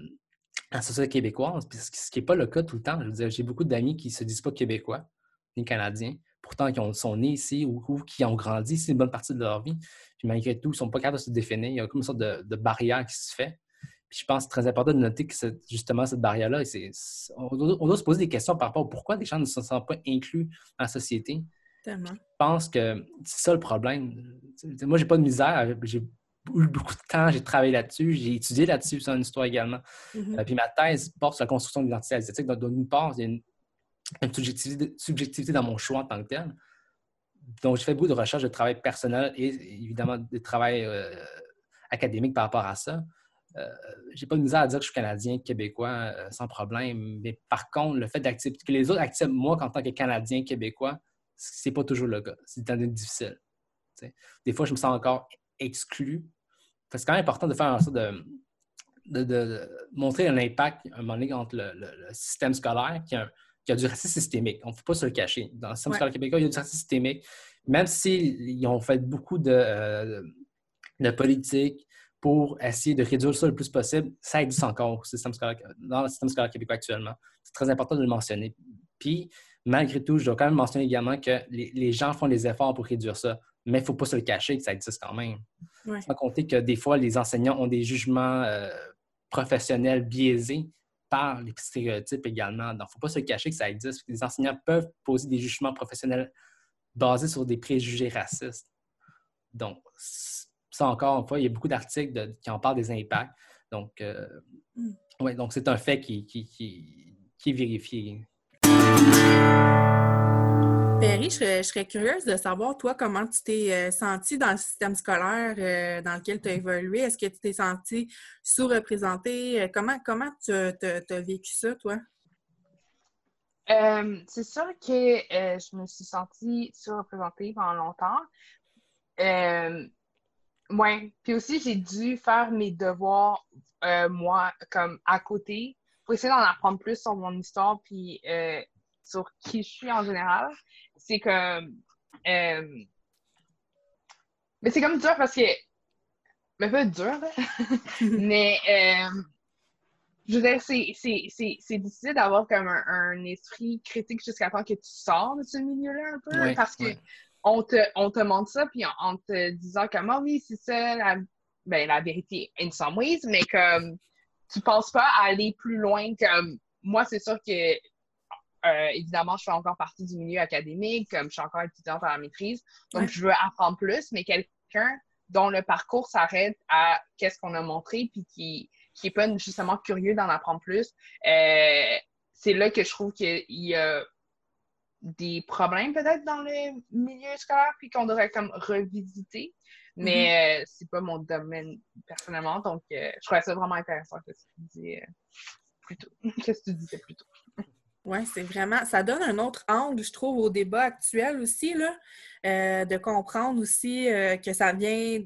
la société québécoise, ce qui n'est pas le cas tout le temps. Je veux dire, j'ai beaucoup d'amis qui ne se disent pas québécois ni canadiens, pourtant qui sont nés ici ou, qui ont grandi ici une bonne partie de leur vie. Puis malgré tout, ils ne sont pas capables de se définir. Il y a comme une sorte de, barrière qui se fait. Puis je pense que c'est très important de noter que justement, cette barrière-là, on, doit se poser des questions par rapport à pourquoi des gens ne se sentent pas inclus dans la société. Tellement. Je pense que c'est ça le problème. Moi, j'ai pas de misère. J'ai eu beaucoup de temps, j'ai travaillé là-dessus, j'ai étudié là-dessus, c'est une histoire également. Mm-hmm. Euh, puis ma thèse porte sur la construction de l'identité asiatique. Donc, d'une part, il y a une, subjectivité, dans mon choix en tant que tel. Donc, j'ai fait beaucoup de recherches de travail personnel et évidemment de travail euh, académique par rapport à ça. Euh, j'ai pas de misère à dire que je suis canadien, québécois, sans problème. Mais par contre, le fait d'accepter que les autres acceptent moi en tant que canadien, québécois, c'est pas toujours le cas. C'est difficile. Des fois, je me sens encore exclu c'est quand même important de faire en sorte de, de, montrer un impact un moment donné entre le, système scolaire qui a, qui a, du racisme systémique. On ne peut pas se le cacher. Dans le système scolaire québécois, il y a du racisme systémique. Même s'ils ont fait beaucoup de, euh, de politique pour essayer de réduire ça le plus possible, ça existe encore dans le système scolaire québécois actuellement. C'est très important de le mentionner. Puis, malgré tout, je dois quand même mentionner également que les, les gens font des efforts pour réduire ça mais il ne faut pas se le cacher que ça existe quand même. Sans compter que des fois, les enseignants ont des jugements euh, professionnels biaisés par les stéréotypes également. Donc, il ne faut pas se le cacher que ça existe. Les enseignants peuvent poser des jugements professionnels basés sur des préjugés racistes. Donc, ça encore une fois, il y a beaucoup d'articles qui en parlent des impacts. Donc, euh, mm. donc c'est un fait qui, qui, qui est vérifié. Perry, je serais, curieuse de savoir, toi, comment tu t'es euh, senti dans le système scolaire euh, dans lequel tu as évolué? Est-ce que tu t'es senti sous-représenté? Euh, comment, comment tu as, vécu ça, toi? c'est sûr que je me suis sentie sous-représentée pendant longtemps. oui. Puis aussi, j'ai dû faire mes devoirs, moi, comme à côté, pour essayer d'en apprendre plus sur mon histoire, puis sur qui je suis en général c'est comme. Euh, mais c'est comme dur parce que. Mais pas dur, mais. Euh, je veux dire, c'est difficile d'avoir comme un, esprit critique jusqu'à temps que tu sors de ce milieu-là un peu. parce que on, te, on te montre ça, puis en, te disant comme, ah oui, c'est ça, la, ben, la vérité, in some ways, mais comme, tu penses pas à aller plus loin. Comme, moi, c'est sûr que euh, évidemment, je fais encore partie du milieu académique, comme je suis encore étudiante à la maîtrise. Donc, je veux apprendre plus, mais quelqu'un dont le parcours s'arrête à qu'est-ce qu'on a montré, puis qui n'est pas justement curieux d'en apprendre plus, euh, c'est là que je trouve qu'il y a des problèmes peut-être dans le milieu scolaire, puis qu'on devrait comme revisiter. Mais mm-hmm. c'est pas mon domaine personnellement, donc je trouvais ça vraiment intéressant que tu dis plus tôt. Qu'est-ce que tu disais plus tôt? Oui, c'est vraiment, ça donne un autre angle, je trouve, au débat actuel aussi, là, euh, de comprendre aussi euh, que ça vient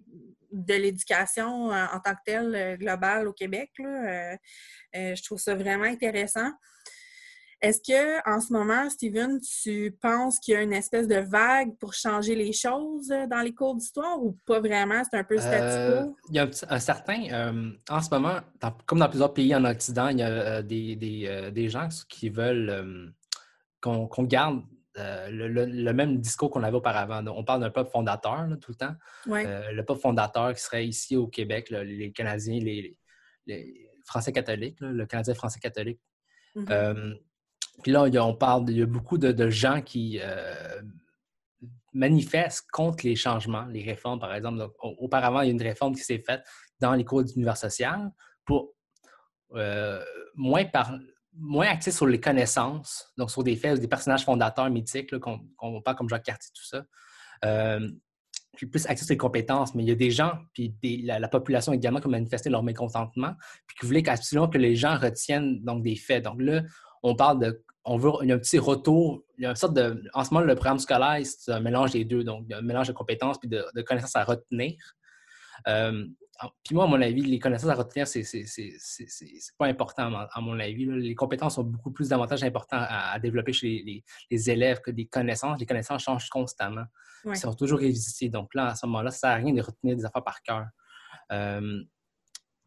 de l'éducation euh, en tant que telle globale au Québec. Là. je trouve ça vraiment intéressant. Est-ce que en ce moment, Steven, tu penses qu'il y a une espèce de vague pour changer les choses euh, dans les cours d'histoire ou pas vraiment? C'est un peu statu euh, il y a un, certain. Euh, en ce moment, comme dans plusieurs pays en Occident, il y a des, gens qui veulent qu'on garde le, même discours qu'on avait auparavant. On parle d'un peuple fondateur tout le temps. le peuple fondateur qui serait ici au Québec, les Canadiens, les, Français catholiques, le Canadien français catholique. Mm-hmm. Puis là, on parle, il y a beaucoup de, gens qui euh, manifestent contre les changements, les réformes, par exemple. auparavant, il y a une réforme qui s'est faite dans les cours d'univers social pour euh, moins, par, moins sur les connaissances, donc sur des faits, des personnages fondateurs mythiques, qu'on parle comme Jacques Cartier, tout ça. Euh, puis plus axé sur les compétences, mais il y a des gens, puis la, population également qui a manifesté leur mécontentement, puis qui voulaient absolument que les gens retiennent donc des faits. Donc là, on parle de. On veut il y a un petit retour. Il y a une sorte de. En ce moment, le programme scolaire, c'est un mélange des deux. Donc, un mélange de compétences et de, connaissances à retenir. Euh, puis moi, à mon avis, les connaissances à retenir, c'est pas important, à mon avis. Les compétences sont beaucoup plus davantage importantes à, développer chez les, élèves que des connaissances. Les connaissances changent constamment. Ils sont toujours révisitées. Donc là, à ce moment-là, ça ne sert à rien de retenir des affaires par cœur. Euh,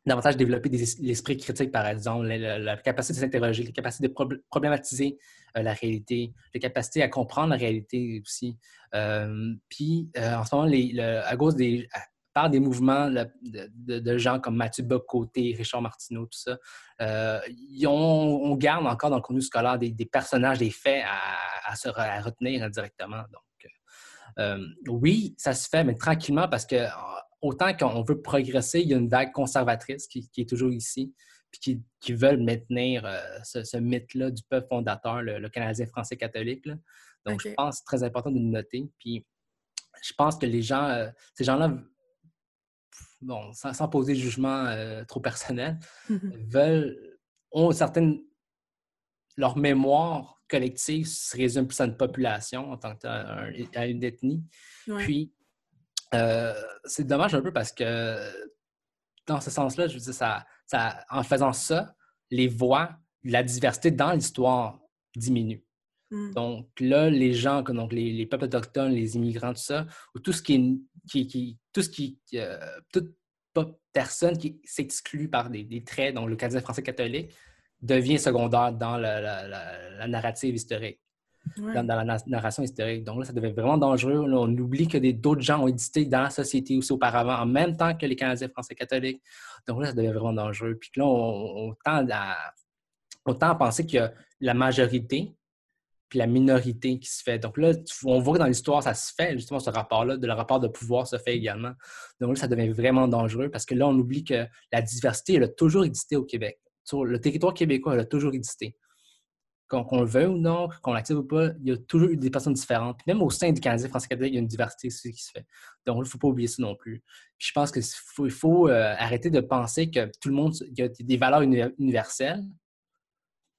davantage développer l'esprit critique, par exemple, la, capacité de s'interroger, la capacité de problématiser euh, la réalité, la capacité à comprendre la réalité aussi. Euh, puis, euh, en ce moment, à cause des, par des mouvements de, gens comme Mathieu Bocoté, Richard Martineau, tout ça, on, garde encore dans le contenu scolaire des, personnages, des faits à, à retenir indirectement. Donc, oui, ça se fait, mais tranquillement parce que autant qu'on veut progresser, il y a une vague conservatrice qui, est toujours ici, puis qui, veulent maintenir euh, ce, mythe-là du peuple fondateur, le, Canadien français catholique. Donc, je pense que c'est très important de le noter. Puis, je pense que les gens, euh, ces gens-là, bon, sans, poser de jugement euh, trop personnel, veulent, ont certaines. Leur mémoire collective se résume plus à une population en tant qu'à une ethnie. Puis, euh, c'est dommage un peu parce que dans ce sens-là, je veux dire, ça, en faisant ça, les voix, la diversité dans l'histoire diminue. Hmm. Donc là, les gens, donc les, peuples autochtones, les immigrants, tout ça, ou tout ce qui est, qui, tout ce qui, euh, toute personne qui s'exclut par des, traits, donc le Canadien français catholique, devient secondaire dans la narrative historique dans, la narration historique. Donc là, ça devient vraiment dangereux. on oublie que d'autres gens ont existé dans la société aussi auparavant, en même temps que les Canadiens français catholiques. Donc là, ça devient vraiment dangereux. Puis là, on, tend, à, penser qu'il y a la majorité puis la minorité qui se fait. Donc là, on voit que dans l'histoire, ça se fait, justement, ce rapport-là, le rapport de pouvoir se fait également. Donc là, ça devient vraiment dangereux parce que là, on oublie que la diversité, elle a toujours existé au Québec. Le territoire québécois, elle a toujours existé qu'on le veuille ou non, qu'on l'accepte ou pas, il y a toujours eu des personnes différentes. même au sein du Canadien français catholique, il y a une diversité qui se fait. Donc, il ne faut pas oublier ça non plus. Puis je pense qu'il faut, euh, arrêter de penser que tout le monde, a des valeurs universelles.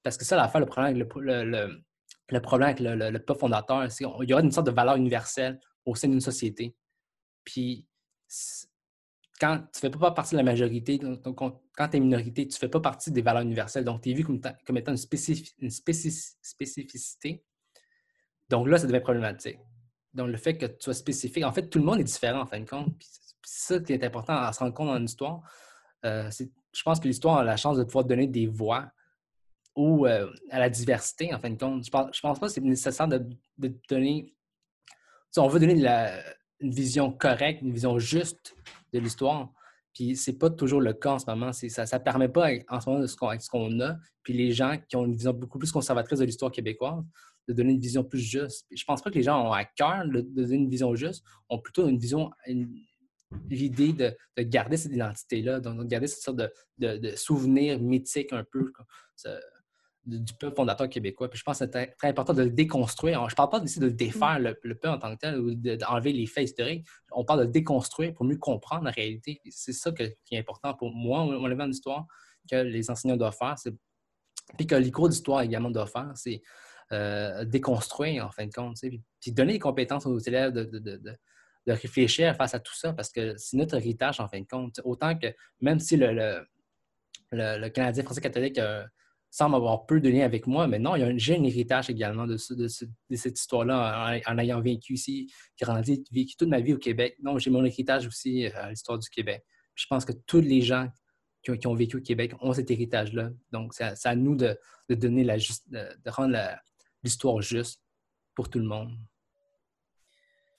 Parce que ça, l'affaire, le problème avec le, le, problème avec le, peuple fondateur, c'est qu'il y aura une sorte de valeur universelle au sein d'une société. Puis quand tu ne fais pas partie de la majorité, quand tu es minorité, tu ne fais pas partie des valeurs universelles. Donc, tu es vu comme, étant une, spécificité. Donc là, ça devient problématique. Donc, le fait que tu sois spécifique, en fait, tout le monde est différent, en fin de compte. c'est ça qui est important à se rendre compte dans l'histoire. Euh, je pense que l'histoire a la chance de pouvoir donner des voix euh, à la diversité, en fin de compte. Je pense, pense pas que c'est nécessaire de, donner. Si on veut donner une vision correcte, une vision juste de l'histoire. Puis c'est pas toujours le cas en ce moment. Ça ne permet pas en ce moment de ce qu'on a. Puis les gens qui ont une vision beaucoup plus conservatrice de l'histoire québécoise, de donner une vision plus juste. Je pense pas que les gens ont à cœur de donner une vision juste, ont plutôt une vision, l'idée de, garder cette identité-là, de garder cette sorte de, de, souvenir mythique un peu. Du peuple fondateur québécois. Puis je pense que c'est très, important de le déconstruire. Je ne parle pas d'essayer de défaire le, peuple en tant que tel ou d'enlever les faits historiques. On parle de le déconstruire pour mieux comprendre la réalité. C'est ça qui est important pour moi, mon élément d'histoire, que les enseignants doivent faire. Puis que les cours d'histoire également doivent faire. C'est euh, déconstruire, en fin de compte. Puis, donner les compétences aux élèves de, réfléchir face à tout ça, parce que c'est notre héritage, en fin de compte. Autant que, même si le, le, Canadien français catholique euh, semble avoir peu de liens avec moi, mais non, j'ai un héritage également de, cette histoire-là en, ayant vécu ici, grandi, vécu toute ma vie au Québec. Non, j'ai mon héritage aussi euh, à l'histoire du Québec. Je pense que tous les gens qui ont, vécu au Québec ont cet héritage-là. Donc, c'est à, nous de, donner la juste, de, rendre l'histoire juste pour tout le monde.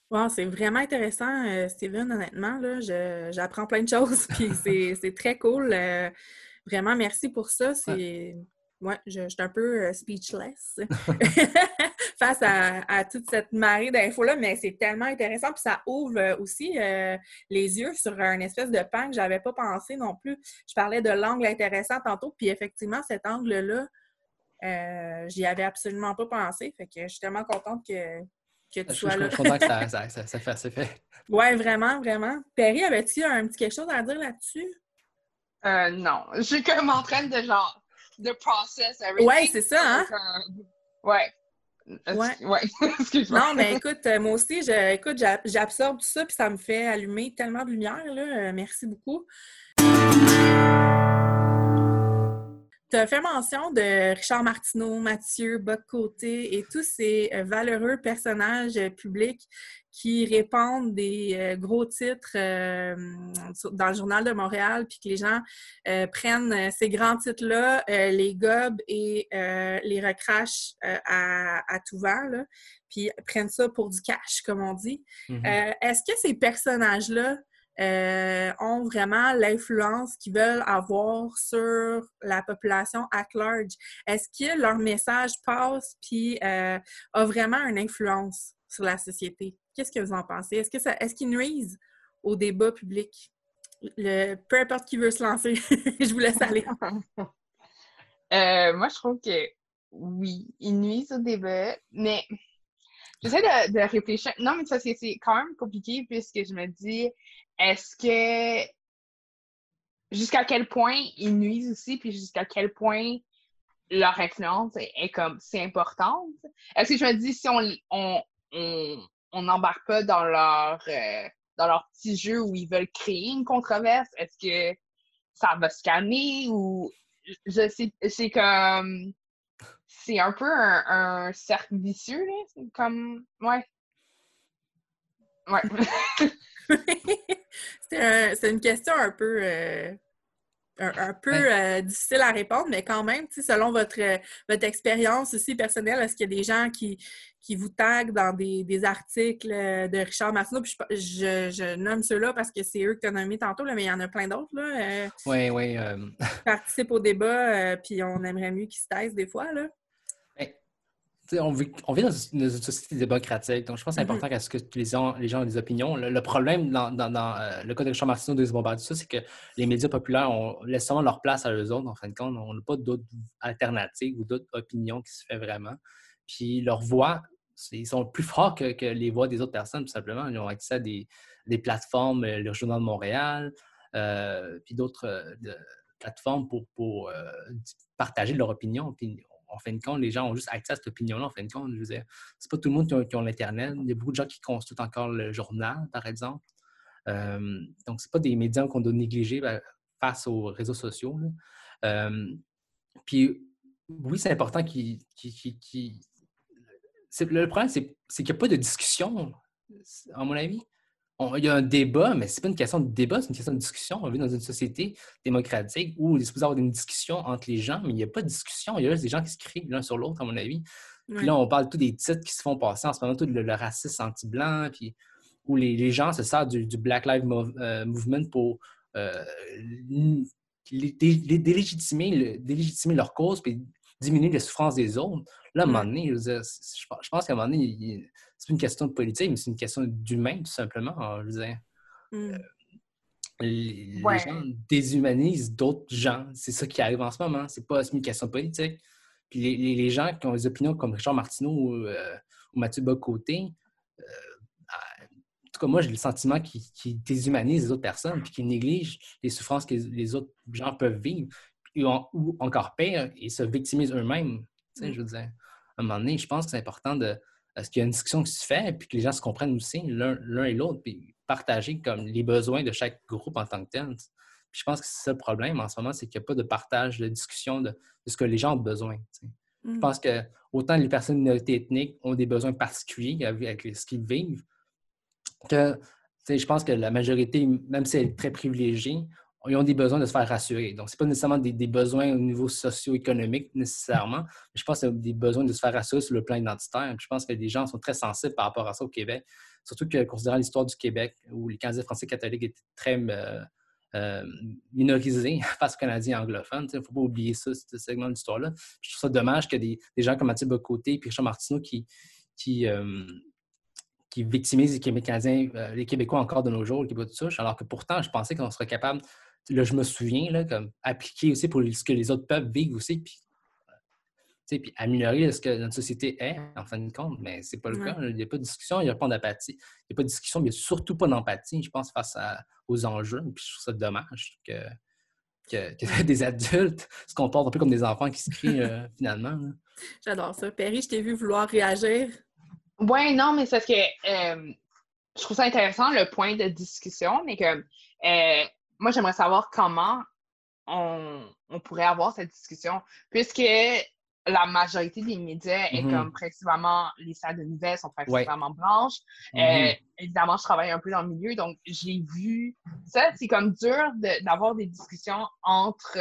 Wow, c'est vraiment intéressant, euh, Steven, honnêtement. J'apprends plein de choses, puis c'est très cool. Euh, vraiment, merci pour ça. C'est. Ouais. Je, suis un peu euh, speechless face à, toute cette marée d'infos-là, mais c'est tellement intéressant. Puis ça ouvre aussi les yeux sur un espèce de pan que j'avais pas pensé non plus. Je parlais de l'angle intéressant tantôt, puis effectivement, cet angle-là, euh, j'y avais absolument pas pensé. Fait que je suis tellement contente que, que tu sois là. Je suis content que ça, ça, ça, fait, fait. Ouais, vraiment, vraiment. Perry, avais-tu un petit quelque chose à dire là-dessus? Euh, non. Je suis comme en train de genre de process everything. Ouais, c'est ça, hein? Ouais. Ouais. ouais. Excuse-moi. Non, mais écoute, euh, moi aussi, je, écoute, j'absorbe tout ça, puis ça me fait allumer tellement de lumière. Là. Merci beaucoup. Tu as fait mention de Richard Martineau, Mathieu Bocoté et tous ces euh, valeureux personnages euh, publics qui répandent des euh, gros titres dans le Journal de Montréal, puis que les gens prennent ces grands titres-là, les gobent et les recrachent à, tout vent, puis prennent ça pour du cash, comme on dit. Mm-hmm. Est-ce que ces personnages-là euh, ont vraiment l'influence qu'ils veulent avoir sur la population at large? Est-ce que leur message passe puis euh, a vraiment une influence sur la société? Qu'est-ce que vous en pensez? Est-ce est-ce qu'ils nuisent au débat public? Le, peu importe qui veut se lancer, je vous laisse aller. Euh, moi, je trouve que oui, ils nuisent au débat, mais j'essaie de, de réfléchir. Non, mais ça, c'est quand même compliqué puisque je me dis, est-ce que jusqu'à quel point ils nuisent aussi, puis jusqu'à quel point leur influence est, comme c'est importante? Est-ce que je me dis si on on, n'embarque pas dans leur euh, dans leur petit jeu où ils veulent créer une controverse, est-ce que ça va se calmer ou je sais c'est comme c'est un peu un, cercle vicieux là, comme ouais. Ouais. c'est une question un peu, euh, un, peu euh, difficile à répondre, mais quand même, selon votre, votre expérience aussi personnelle, est-ce qu'il y a des gens qui, qui vous taguent dans des, articles de Richard Martineau? je, je, nomme ceux-là parce que c'est eux que tu as nommés tantôt, mais il y en a plein d'autres. oui, oui. participent au débat, puis on aimerait mieux qu'ils se taisent des fois. Là on vit, dans une, société démocratique, donc je pense que c'est mm-hmm. important ce que les gens, les gens ont des opinions. Le, problème dans, euh, le cas de Richard Martineau de Bombardier, c'est que les médias populaires ont, laissent seulement leur place à eux autres, en fin de compte. On n'a pas d'autres alternatives ou d'autres opinions qui se font vraiment. Puis leur voix, ils sont plus forts que, les voix des autres personnes, tout simplement. Ils ont accès à des, plateformes, euh, le Journal de Montréal, euh, puis d'autres plateformes pour, partager leur opinion. Puis en fin de compte, les gens ont juste accès à cette opinion-là. En fin de compte, je veux dire, c'est pas tout le monde qui a, l'Internet. Il y a beaucoup de gens qui consultent encore le journal, par exemple. Euh, donc, c'est pas des médias qu'on doit négliger ben, face aux réseaux sociaux. Euh, puis, oui, c'est important qu'il. le problème, c'est qu'il n'y a pas de discussion, à mon avis il y a un débat, mais ce n'est pas une question de débat, c'est une question de discussion. On vit dans une société démocratique où il est supposé avoir une discussion entre les gens, mais il n'y a pas de discussion. Il y a juste des gens qui se crient l'un sur l'autre, à mon avis. Puis là, on parle tous des titres qui se font passer en ce moment, tout le, racisme anti-blanc, puis où les, gens se servent du, Black Lives euh, Movement pour euh, délégitimer, leur cause, puis diminuer les souffrances des autres. Là, à un moment donné, je, pense qu'à un moment donné, c'est une question de politique, mais c'est une question d'humain, tout simplement. Je veux dire. Mm. Euh, les, gens déshumanisent d'autres gens. C'est ça qui arrive en ce moment. C'est pas une question politique. Puis les, gens qui ont des opinions comme Richard Martineau ou, euh, Mathieu Bocoté, euh, en tout cas, moi, j'ai le sentiment qu'ils déshumanisent les autres personnes puis qu'ils négligent les souffrances que les autres gens peuvent vivre. Ou, encore pire, ils se victimisent eux-mêmes. Tu sais, mm. je veux dire, à un moment donné, je pense que c'est important de ce qu'il y a une discussion qui se fait, puis que les gens se comprennent aussi l'un et l'autre, puis partager comme les besoins de chaque groupe en tant que tel. je pense que c'est ça le problème en ce moment, c'est qu'il n'y a pas de partage, de discussion de, ce que les gens ont besoin. Je mm. pense que autant les personnes de minorité ethnique ont des besoins particuliers avec ce qu'ils vivent, que je pense que la majorité, même si elle est très privilégiée, ils ont des besoins de se faire rassurer. Donc, ce n'est pas nécessairement des, besoins au niveau socio-économique nécessairement, mais je pense que c'est des besoins de se faire rassurer sur le plan identitaire. je pense que les gens sont très sensibles par rapport à ça au Québec. Surtout que, considérant l'histoire du Québec, où les Canadiens français catholiques étaient très euh, euh, minorisés face aux Canadiens anglophones. Il ne faut pas oublier ça, ce segment de l'histoire-là. Je trouve ça dommage que des, des gens comme Mathieu Bocoté et Richard Martineau qui, qui, euh, qui victimisent les Canadiens, les Québécois encore de nos jours, les Québécois de souche, alors que pourtant, je pensais qu'on serait capable là, je me souviens, là, comme appliquer aussi pour ce que les autres peuples vivent aussi, puis, puis améliorer ce que notre société est, en fin de compte. Mais c'est pas le cas. Il n'y a pas de discussion, il n'y a pas d'apathie. Il n'y a pas de discussion, mais surtout pas d'empathie, je pense, face aux enjeux. Puis je trouve ça dommage que, que, des adultes se comportent un peu comme des enfants qui se crient euh, finalement. J'adore ça. Perry, je t'ai vu vouloir réagir. Oui, non, mais c'est parce que euh, je trouve ça intéressant le point de discussion, mais que euh, moi, j'aimerais savoir comment on, pourrait avoir cette discussion, puisque la majorité des médias est mm-hmm. comme principalement, les salles de nouvelles sont principalement blanches. Euh, évidemment, je travaille un peu dans le milieu, donc j'ai vu ça. C'est comme dur d'avoir des discussions entre,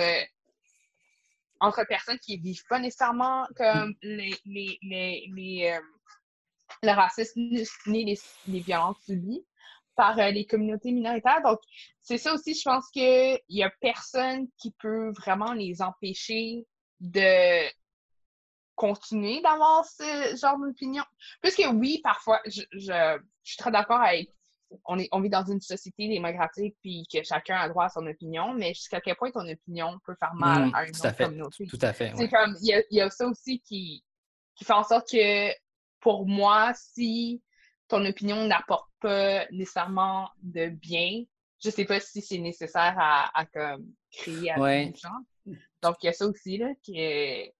entre personnes qui ne vivent pas nécessairement comme les, les, les, euh, le racisme ni les, les violences subies par euh, les communautés minoritaires. Donc, c'est ça aussi, je pense qu'il n'y a personne qui peut vraiment les empêcher de continuer d'avoir ce genre d'opinion. Puisque oui, parfois, je, suis très d'accord avec on, est, on vit dans une société démocratique puis que chacun a droit à son opinion, mais jusqu'à quel point ton opinion peut faire mal mmh, à une autre communauté? Tout à fait. C'est comme, il y, a, ça aussi qui, qui fait en sorte que pour moi, si ton opinion n'apporte pas nécessairement de bien, je sais pas si c'est nécessaire à, comme, créer à ouais. gens. Donc, il y a ça aussi, là, qui est,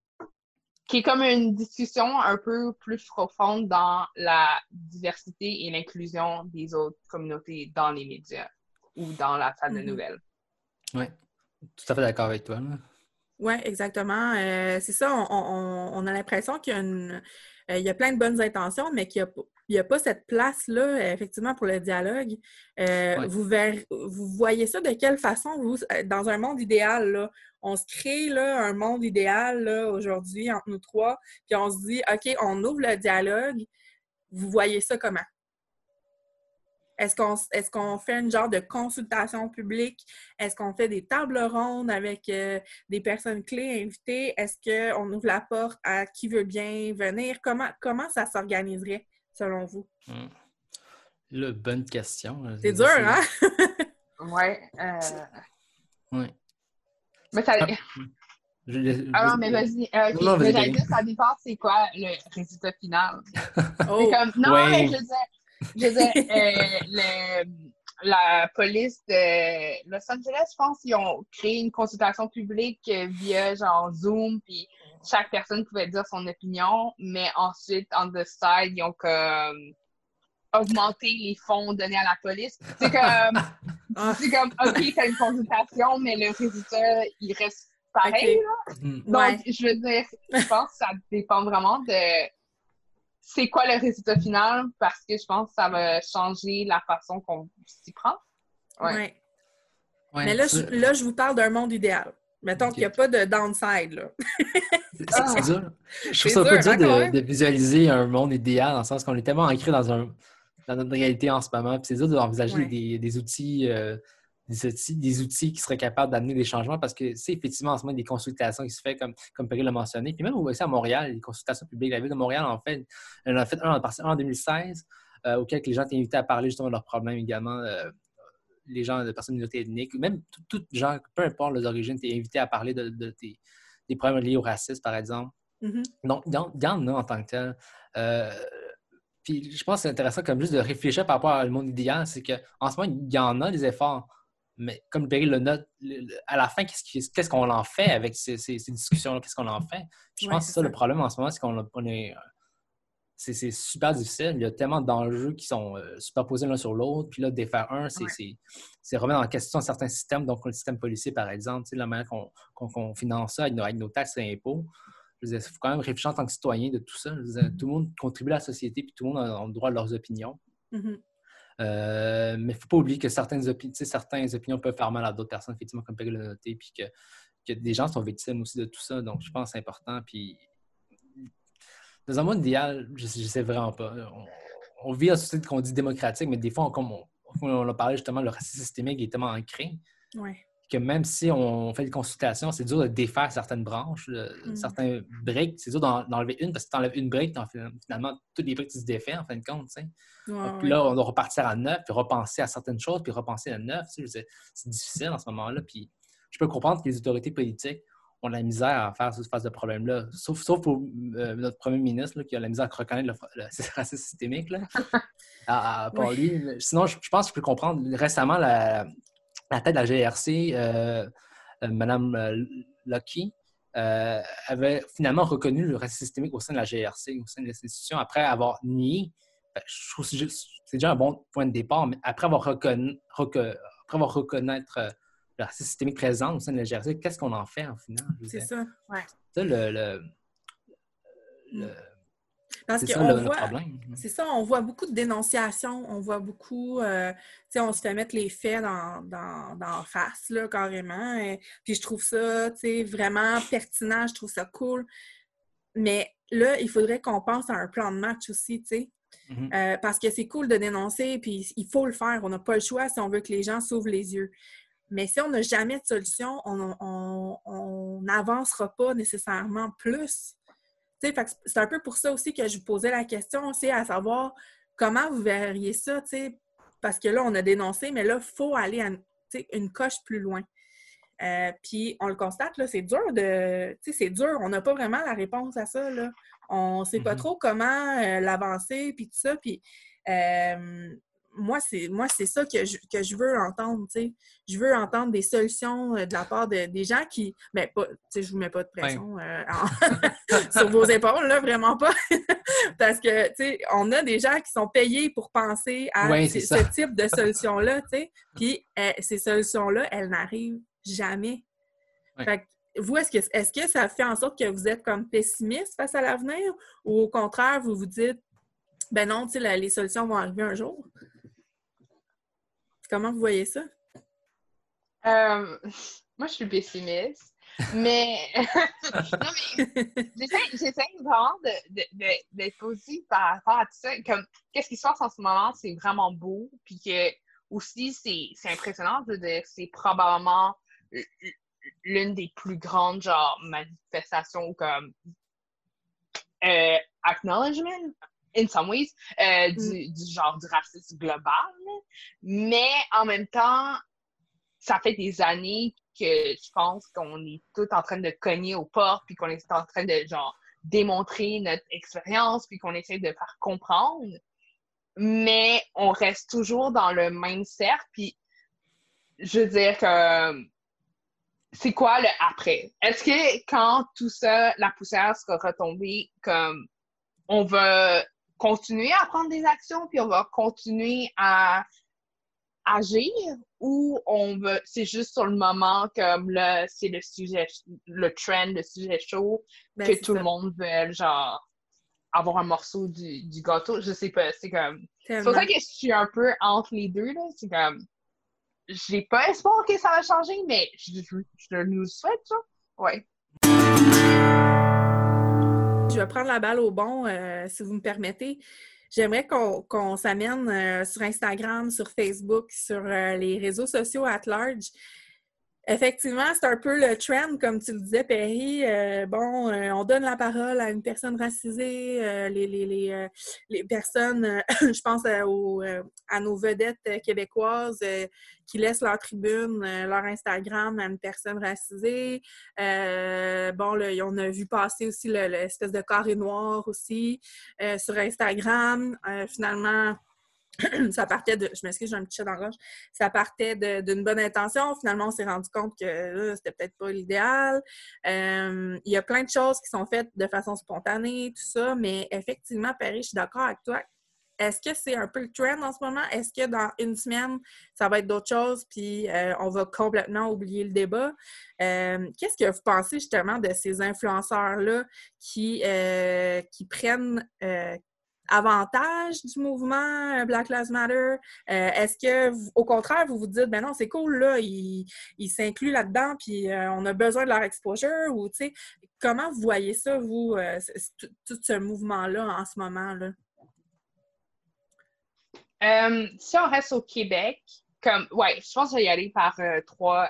qui est comme une discussion un peu plus profonde dans la diversité et l'inclusion des autres communautés dans les médias ou dans la salle de mm-hmm. nouvelles. Oui, tout à fait d'accord avec toi. Oui, exactement. Euh, c'est ça, on, a l'impression qu'il y a, une, euh, il y a plein de bonnes intentions, mais qu'il n'y a, il n'y a pas cette place-là, effectivement, pour le dialogue. Euh, vous, vous voyez ça de quelle façon, vous, euh, dans un monde idéal, là, on se crée là, un monde idéal aujourd'hui entre nous trois, puis on se dit, OK, on ouvre le dialogue. Vous voyez ça comment? Est-ce qu'on est qu'on fait une genre de consultation publique? Est-ce qu'on fait des tables rondes avec euh, des personnes clés invitées? Est-ce qu'on ouvre la porte à qui veut bien venir? Comment, comment ça s'organiserait? Selon vous? Hmm. Le bonne question. C'est dur, hein? ouais. Euh... Ouais. Mais ça. Ah, Alors, mais vas-y. Euh, okay. Non, mais j'allais dire, ça dépend, c'est quoi le résultat final. oh. C'est comme. Non, mais je veux je veux euh, le, la police de Los Angeles, je pense, ils ont créé une consultation publique via genre Zoom, puis chaque personne pouvait dire son opinion, mais ensuite, on the side, ils ont comme augmenté les fonds donnés à la police. C'est comme, ah. c'est comme, OK, c'est une consultation, mais le résultat, il reste pareil. Mm. Donc, je veux dire, je pense que ça dépend vraiment de c'est quoi le résultat final? Parce que je pense que ça va changer la façon qu'on s'y prend. Ouais. Mais là je, là, je vous parle d'un monde idéal. Mettons qu'il n'y a pas de downside. Là. c'est dur. Je trouve ça un peu dur hein, de, visualiser un monde idéal dans le sens qu'on est tellement ancré dans, un, dans notre réalité en ce moment. Puis c'est dur d'envisager des, des, outils, euh, des, outils, des outils qui seraient capables d'amener des changements parce que c'est effectivement en ce moment des consultations qui se font comme, comme Perry l'a mentionné. Puis même aussi à Montréal, les consultations publiques. La ville de Montréal en fait, elle en a fait un en, 2016 euh, auquel les gens étaient invités à parler justement de leurs problèmes également. Euh, les gens de personnes minorités ethniques, même toutes gens, peu importe leurs origines, tu es invité à parler de, des problèmes liés au racisme, par exemple. Mhm. Donc, il y, en- il y en a en tant que tel. Euh, puis je pense que c'est intéressant comme juste de réfléchir par rapport au monde idéal, c'est qu'en ce moment, il y en a des efforts, mais comme Perry le note, à la fin, qu'est-ce qu'on en fait avec ces, ces- ces discussions-là? Qu'est-ce qu'on en fait? Puis je Ouais, pense que c'est ça, ça. le problème en ce moment, c'est qu'on on est. C'est super difficile. Il y a tellement d'enjeux qui sont euh, superposés l'un sur l'autre. Puis là, défaire un, c'est Ouais. remettre en question certains systèmes, donc le système policier, par exemple, la manière qu'on qu'on finance ça avec nos, avec nos taxes et impôts. Il faut quand même réfléchir en tant que citoyen de tout ça. Dire, tout le monde contribue à la société, puis tout le monde a, a le droit à leurs opinions. Mhm. Euh, mais il ne faut pas oublier que certaines, opinions peuvent faire mal à d'autres personnes, effectivement, comme Perry l'a noté, puis que, que des gens sont victimes aussi de tout ça. Donc, je pense que c'est important. Puis, dans un monde idéal, je ne sais vraiment pas. On, vit une société qu'on dit démocratique, mais des fois, on, comme on, on a parlé justement, le racisme systémique est tellement ancré Ouais. Que même si on fait des consultations, c'est dur de défaire certaines branches, le- Mm. certains breaks. C'est dur d'en- d'enlever une parce que tu enlèves une fais- finalement, toutes les breaks, tu se défais en fin de compte. tu sais. Ouais, Puis ouais. là, on doit repartir à neuf, puis repenser à certaines choses, puis repenser à neuf. tu sais, C'est difficile en ce moment-là. Puis je peux comprendre que les autorités politiques ont de la misère à faire face à ce problème-là. Sauf, sauf pour euh, notre premier ministre là, qui a la misère à reconnaître le, le racisme systémique. Là. à, à Ouais. lui. Sinon, je, je pense que je peux comprendre. Récemment, la, la tête de la GRC, euh, euh, Mme euh, Lucky, avait finalement reconnu le racisme systémique au sein de la GRC, au sein de l'institution, après avoir nié. Que Je trouve que c'est déjà un bon point de départ, mais après avoir, reconnu, reco- après avoir reconnaître le racisme systémique présent au sein de la GRC, qu'est-ce qu'on en fait en final? C'est ça. ça, le, le- le- Parce c'est ça le, le voit, problème. c'est ça, on voit beaucoup de dénonciations, on voit beaucoup, euh, tu sais, on se fait mettre les faits dans, dans, face, là, carrément. et- puis je trouve ça, tu sais, vraiment pertinent, je trouve ça cool. Mais là, il faudrait qu'on pense à un plan de match aussi, tu sais. Mhm. Euh, parce que c'est cool de dénoncer, puis il faut le faire. On n'a pas le choix si on veut que les gens s'ouvrent les yeux. Mais si on n'a jamais de solution, on on- on n'avancera pas nécessairement plus. Tu sais, fait que c'est un peu pour ça aussi que je vous posais la question, c'est à savoir comment vous verriez ça, parce que là, on a dénoncé, mais là, il faut aller à, une coche plus loin. Euh, puis on le constate, là, c'est dur de. Tu sais, c'est dur. On n'a pas vraiment la réponse à ça. Là. On ne sait pas Mhm. trop comment euh, l'avancer, puis tout ça. Puis euh, moi, c'est moi, c'est ça que je, que je veux entendre. tu sais. Je veux entendre des solutions euh, de la part de- des gens qui. Mais pas, je vous mets pas de pression euh, en- sur vos épaules, là, vraiment pas. Parce que, on a des gens qui sont payés pour penser à Ouais, ce, ça. type de solution-là. Puis euh, ces solutions-là, elles n'arrivent jamais. Ouais. Fait que vous, est-ce que, est que ça fait en sorte que vous êtes comme pessimiste face à l'avenir? Ou au contraire, vous vous dites, ben non, tu sais, la- les solutions vont arriver un jour? Comment vous voyez ça? Euh, moi, je suis pessimiste, mais j'essaie vraiment de- de- d'être positive par rapport à tout ça. Comme, qu'est-ce qui se passe en ce moment, c'est vraiment beau, puis que aussi, c'est impressionnant, je veux dire, c'est probablement l'une des plus grandes, genre, manifestations comme euh, acknowledgement, in some ways, euh, du, du genre du racisme global. Mais en même temps, ça fait des années que je pense qu'on est tous en train de cogner aux portes, puis qu'on est en train de, genre, démontrer notre expérience, puis qu'on essaie de faire comprendre. Mais on reste toujours dans le même cercle, puis je veux dire que c'est quoi le après? Est-ce que quand tout ça, la poussière sera retombée, comme on va continuer à prendre des actions, puis on va continuer à agir, ou on va, c'est juste sur le moment, comme là, c'est le sujet, le trend, le sujet chaud, Ben, que tout ça. le monde veut, genre, avoir un morceau du, du gâteau. Je sais pas, c'est comme. C'est pour ça que je suis un peu entre les deux, là. C'est comme. J'ai pas espoir que ça va changer, mais je, je, je nous le souhaite, ça. Ouais. Je vais prendre la balle au bon, euh, si vous me permettez. J'aimerais qu'on s'amène euh, sur Instagram, sur Facebook, sur euh, les réseaux sociaux at large. Effectivement, c'est un peu le trend, comme tu le disais, Perry. Euh, bon, euh, on donne la parole à une personne racisée, euh, les, les, les, les, personnes, je pense à nos vedettes québécoises qui laissent leur tribune, leur Instagram à une personne racisée. bon, là, on a vu passer aussi l'espèce de carré noir aussi sur Instagram. finalement, ça partait de. Je m'excuse, j'ai un petit chat dans Ça partait d'une bonne intention. Finalement, on s'est rendu compte que c'était peut-être pas l'idéal. Euh, il y a plein de choses qui sont faites de façon spontanée, tout ça, mais effectivement, Paris, je suis d'accord avec toi. Est-ce que c'est un peu le trend en ce moment? Est-ce que dans une semaine, ça va être d'autres choses, puis euh, on va complètement oublier le débat? Euh, qu'est-ce que vous pensez justement de ces influenceurs-là qui, qui prennent, avantage du mouvement euh, Black Lives Matter? Euh, est-ce que, au contraire, vous vous dites, ben non, c'est cool, là, ils il s'incluent là-dedans, puis euh, on a besoin de leur exposure? Ou, tu sais, comment vous voyez ça, vous, tout ce mouvement-là en ce moment-là? si on reste au Québec, comme, ouais, je pense que je vais y aller par trois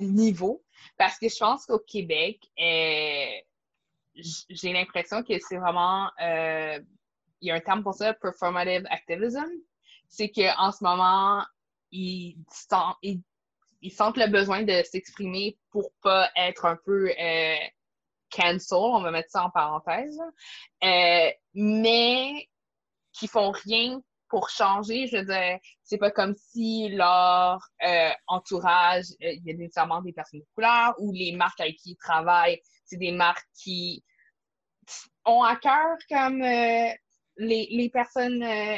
niveaux, parce que je pense qu'au Québec, j'ai l'impression que c'est vraiment, euh, il y a un terme pour ça, performative activism. C'est qu'en ce moment, ils, sentent le besoin de s'exprimer pour pas être un peu euh, cancel, on va mettre ça en parenthèse, euh, mais qui font rien pour changer. Je veux dire, c'est pas comme si leur entourage, il y a nécessairement des personnes de couleur ou les marques avec qui ils travaillent c'est des marques qui ont à cœur comme euh, les, personnes euh,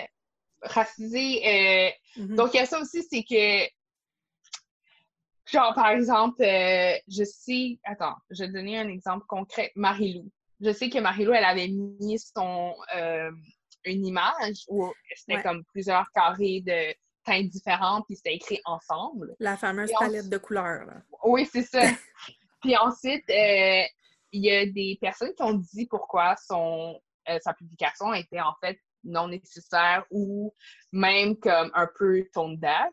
racisées. Euh, mm-hmm. Donc, il y a ça aussi, c'est que, genre, par exemple, je sais, attends, je vais donner un exemple concret, Marie-Lou. Je sais que Marie-Lou, elle avait mis son, une image où c'était comme plusieurs carrés de teintes différentes, puis c'était écrit ensemble. La fameuse palette de couleurs. Oui, c'est ça. puis ensuite, il y a des personnes qui ont dit pourquoi son, euh, sa publication était en fait non nécessaire ou même comme un peu tone deaf.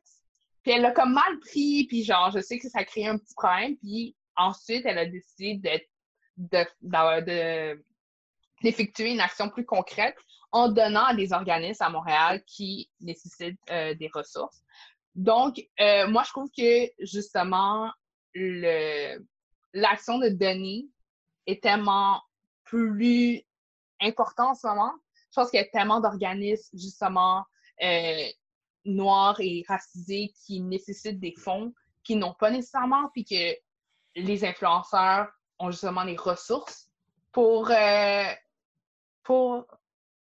Puis elle l'a comme mal pris, puis genre, je sais que ça a créé un petit problème, puis ensuite, elle a décidé de, d'effectuer une action plus concrète en donnant à des organismes à Montréal qui nécessitent euh, des ressources. Donc, euh, moi, je trouve que justement, l'action de donner est tellement plus important en ce moment. Je pense qu'il y a tellement d'organismes, justement, euh, noirs et racisés qui nécessitent des fonds qui n'ont pas nécessairement, puis que les influenceurs ont justement les ressources pour, euh, pour,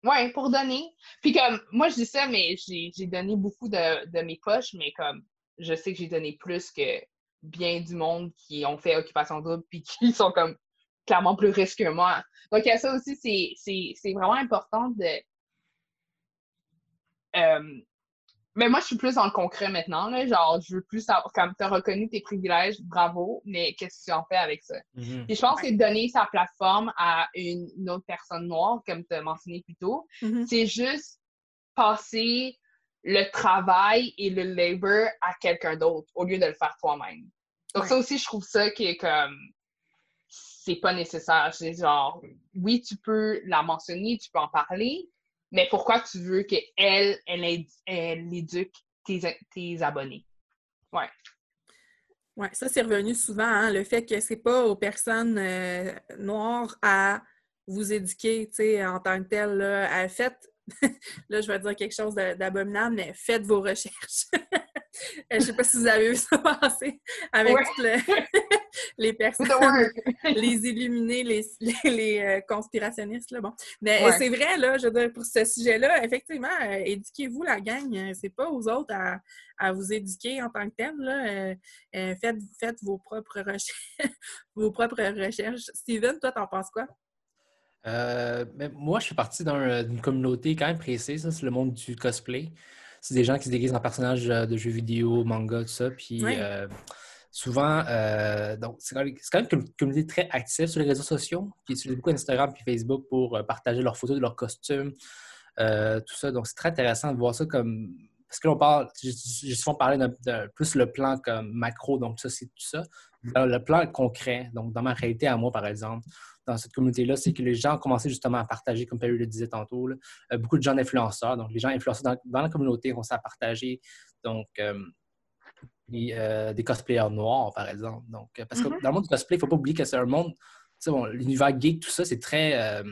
ouais, pour donner. Puis comme, moi, je dis ça, mais j'ai donné beaucoup de, de mes poches, mais comme, je sais que j'ai donné plus que bien du monde qui ont fait occupation double puis qui sont comme clairement plus riche que moi. Donc, ça aussi, c'est vraiment important de. Euh, mais moi, je suis plus dans le concret maintenant. Là. Genre, je veux plus savoir, comme tu as reconnu tes privilèges, bravo, mais qu'est-ce que tu en fais avec ça? Mm-hmm. je pense que donner sa plateforme à une, autre personne noire, comme tu as mentionné plus tôt, mm-hmm. c'est juste passer le travail et le labor à quelqu'un d'autre au lieu de le faire toi-même. Donc, ça aussi, je trouve ça qui est comme c'est pas nécessaire. C'est genre, oui, tu peux la mentionner, tu peux en parler, mais pourquoi tu veux qu'elle, elle, elle éduque tes, abonnés? Ouais. Oui, ça, c'est revenu souvent, hein, le fait que c'est pas aux personnes euh, noires à vous éduquer, tu sais, en tant que telle. Là, faites, là, je vais dire quelque chose d'abominable, mais faites vos recherches. Je ne sais pas si vous avez vu ça passer avec les personnes, les illuminés, les, les, euh, conspirationnistes. Là, bon. Mais c'est vrai, là, je veux dire, pour ce sujet-là, effectivement, euh, éduquez-vous la gang. Euh, c'est pas aux autres à, à, vous éduquer en tant que tel. Là. faites, faites vos propres recherches. vos propres recherches. Steven, toi, t'en penses quoi? mais moi, je suis parti d'une communauté quand même précise, c'est le monde du cosplay c'est des gens qui se déguisent en personnages euh, de jeux vidéo, manga, tout ça. Puis euh, souvent, euh, donc c'est quand, même une communauté très active sur les réseaux sociaux, qui utilisent beaucoup Instagram et Facebook pour partager leurs photos de leurs costumes, tout ça. Donc c'est très intéressant de voir ça comme parce que l'on parle, j'ai souvent parlé de, plus le plan comme macro, donc ça, c'est tout ça. le plan concret, donc dans ma réalité à moi, par exemple, dans cette communauté-là, c'est que les gens ont commencé justement à partager, comme Perry le disait tantôt, euh, beaucoup de gens d'influenceurs. Donc, les gens influenceurs dans, la communauté ont à partager. Donc, euh, euh, des cosplayers noirs, par exemple. Donc, parce que mm-hmm. dans le monde du cosplay, il ne faut pas oublier que c'est un monde, bon, l'univers geek, tout ça, c'est très,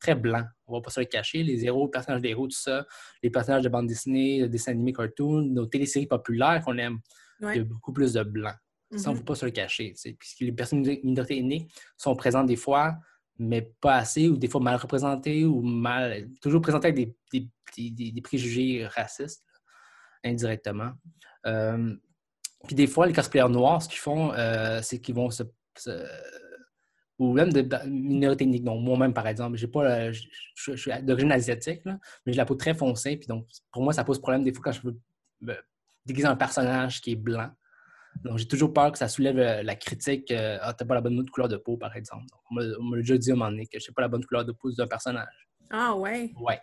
très blanc. On ne va pas se le cacher. Les héros, les personnages d'héros, tout ça, les personnages de bande dessinée, de dessins animés, cartoons, nos téléséries populaires qu'on aime, il y a beaucoup plus de blanc. Ça, on ne peut pas se le cacher. Puisque les personnes minorités aînées sont présentes des fois, mais pas assez, ou des fois mal représentées, ou mal. toujours présentées avec des, préjugés racistes, indirectement. Euh, puis des fois, les cosplayers noirs, ce qu'ils font, euh, c'est qu'ils vont se, ou même de, minorités ethniques. Donc, moi-même, par exemple, j'ai pas, je, suis d'origine asiatique, mais j'ai la peau très foncée. Puis donc, pour moi, ça pose problème des fois quand je veux déguiser un personnage qui est blanc. Donc, j'ai toujours peur que ça soulève euh, la critique euh, Ah, t'as pas la bonne couleur de peau, par exemple. on m'a déjà dit à un moment donné que je n'ai pas la bonne couleur de peau d'un personnage. Ah, ouais. Ouais.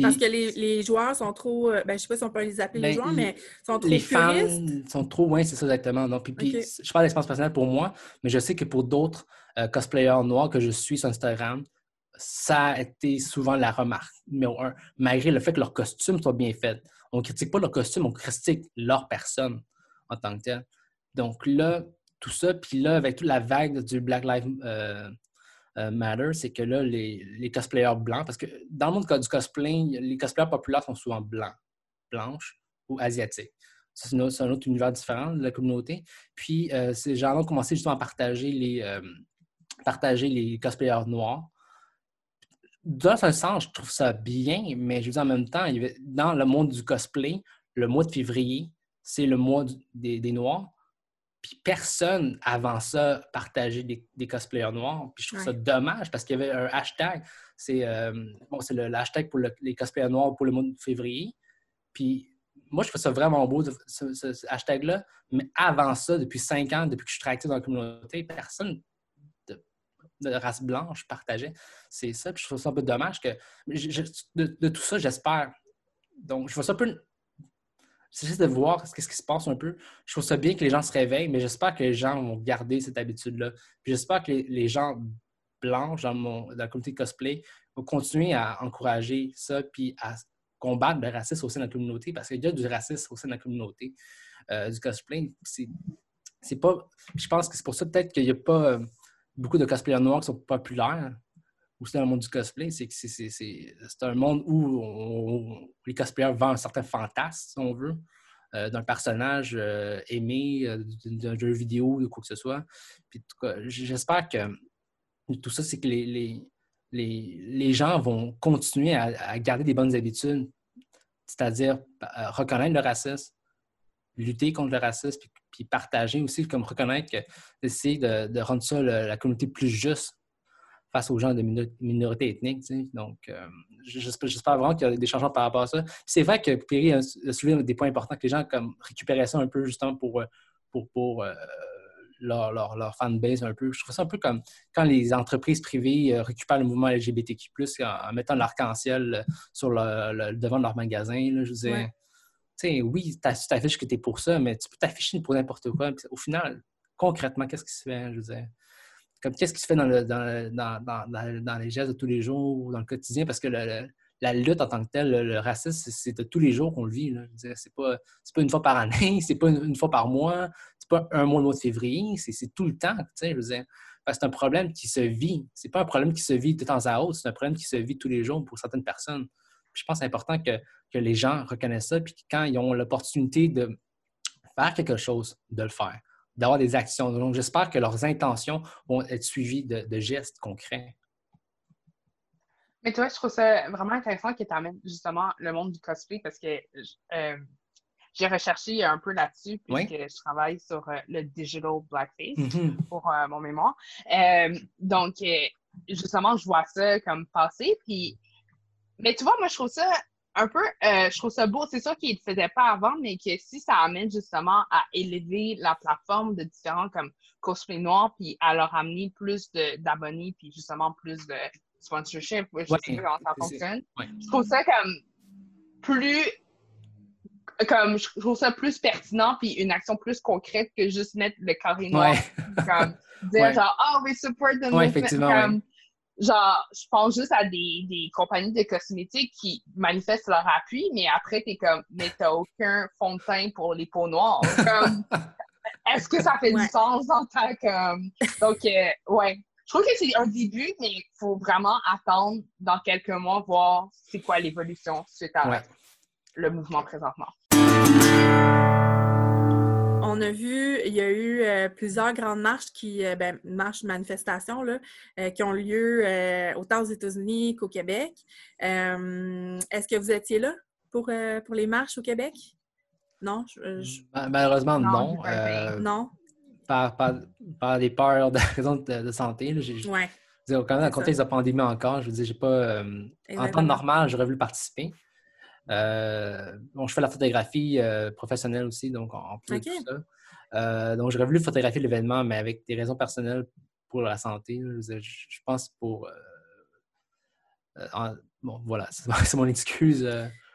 Parce que les, les, joueurs sont trop. Euh, ben, je sais pas si on peut les appeler les ben, joueurs, mais sont trop Les fans sont trop. Oui, c'est ça exactement. Donc, puis, je parle d'expérience personnelle pour moi, mais je sais que pour d'autres cosplayers noirs que je suis sur Instagram, ça a été souvent la remarque numéro un, malgré le fait que leurs costumes soient bien faits. On ne critique pas leur costume, on critique leur personne en tant que tel. Donc là, tout ça, puis là, avec toute la vague du Black Lives euh, euh, Matter, c'est que là, les, cosplayers blancs, parce que dans le monde du cosplay, les cosplayers populaires sont souvent blancs, blanches ou asiatiques. C'est un, autre univers différent de la communauté. Puis, euh, ces gens-là ont commencé justement à partager les, partager les cosplayers noirs. Dans un sens, je trouve ça bien, mais je veux dire en même temps, dans le monde du cosplay, le mois de février, c'est le mois des, Noirs. Puis personne avant ça partageait des, cosplayers noirs. Puis je trouve ça dommage parce qu'il y avait un hashtag. C'est euh, bon, c'est le, hashtag pour les cosplayers noirs pour le mois de février. Puis moi, je trouve ça vraiment beau, ce, hashtag-là. Mais avant ça, depuis cinq ans, depuis que je suis actif dans la communauté, personne de, race blanche partageait. C'est ça. Puis je trouve ça un peu dommage que. de, de, tout ça, j'espère. Donc, je trouve ça un peu c'est juste de voir ce qui se passe un peu. Je trouve ça bien que les gens se réveillent, mais j'espère que les gens vont garder cette habitude-là. J'espère que les, gens blancs dans, la communauté cosplay vont continuer à encourager ça, puis à combattre le racisme au sein de la communauté, parce qu'il y a du racisme au sein de la communauté euh, du cosplay. Pas. Je pense que c'est pour ça peut-être qu'il n'y a pas euh, beaucoup de cosplayers noirs qui sont populaires aussi dans le monde du cosplay, c'est que c'est un monde où les cosplayers vendent un certain fantasme, si on veut, euh, d'un personnage euh, aimé, euh, d'un jeu vidéo, de quoi que ce soit. Puis, j'espère que tout ça, c'est que les, les, les, gens vont continuer à, garder des bonnes habitudes, c'est-à-dire reconnaître le racisme, lutter contre le racisme, puis, partager aussi, comme reconnaître que essayer de, de rendre ça la communauté plus juste face aux gens de minorités ethniques. Donc, euh, j'espère vraiment qu'il y a des changements par rapport à ça. C'est vrai que Perry a soulevé des points importants que les gens comme, récupéraient ça un peu justement pour, euh, pour, pour euh, leur, leur, leur, fanbase un peu. Je trouve ça un peu comme quand les entreprises privées récupèrent le mouvement LGBTQ+, en, mettant l'arc-en-ciel sur le, devant de leur magasin. je disais, sais, oui, tu t'affiches que tu es pour ça, mais tu peux t'afficher pour n'importe quoi. Au final, concrètement, qu'est-ce qui se fait? Je comme qu'est-ce qui se fait dans, les gestes de tous les jours ou dans le quotidien, parce que la lutte en tant que telle, le, racisme, c'est de tous les jours qu'on le vit. C'est pas, pas une fois par année, c'est pas une, fois par mois, c'est pas un mois, le mois de février, c'est tout le temps. Je veux dire, c'est un problème qui se vit. C'est pas un problème qui se vit de temps à autre, c'est un problème qui se vit tous les jours pour certaines personnes. je pense que c'est important que, que, les gens reconnaissent ça, puis quand ils ont l'opportunité de faire quelque chose, de le faire d'avoir des actions. Donc, j'espère que leurs intentions vont être suivies de, gestes concrets. Mais tu vois, je trouve ça vraiment intéressant que tu amènes justement le monde du cosplay parce que euh, j'ai recherché un peu là-dessus puisque je travaille sur euh, le digital blackface mm-hmm. pour euh, mon mémoire. donc, justement, je vois ça comme passer. Puis... Mais tu vois, moi, je trouve ça un peu, euh, je trouve ça beau. C'est sûr qu'il ne le faisait pas avant, mais que si ça amène justement à élever la plateforme de différents comme cosplay noir, puis à leur amener plus d'abonnés, puis justement plus de sponsorship, je sais pas comment ça fonctionne. Je trouve ça comme plus comme je trouve ça plus pertinent puis une action plus concrète que juste mettre le carré noir comme dire genre oh we support the ouais, movement genre je pense juste à des, des, compagnies de cosmétiques qui manifestent leur appui mais après t'es comme mais t'as aucun fond de teint pour les peaux noires comme est-ce que ça fait du sens en tant que donc euh, ouais. Je trouve que c'est un début mais il faut vraiment attendre dans quelques mois voir c'est quoi l'évolution suite à le mouvement présentement on a vu, il y a eu euh, plusieurs grandes marches qui, euh, ben, marches, manifestations, là, euh, qui ont lieu autant aux États-Unis qu'au Québec. Est-ce que vous étiez là pour, pour les marches au Québec? Non? Malheureusement, non. non. Par, par, des peurs de raisons de, santé. Là, ouais. quand même, dans le contexte de la pandémie encore, je veux dire, j'ai pas. en temps normal, j'aurais voulu participer. Euh, bon, je fais la photographie euh, professionnelle aussi, donc en plus de tout ça. Euh, donc, j'aurais voulu photographier l'événement, mais avec des raisons personnelles pour la santé. Je, pense pour. bon, voilà, c'est mon excuse.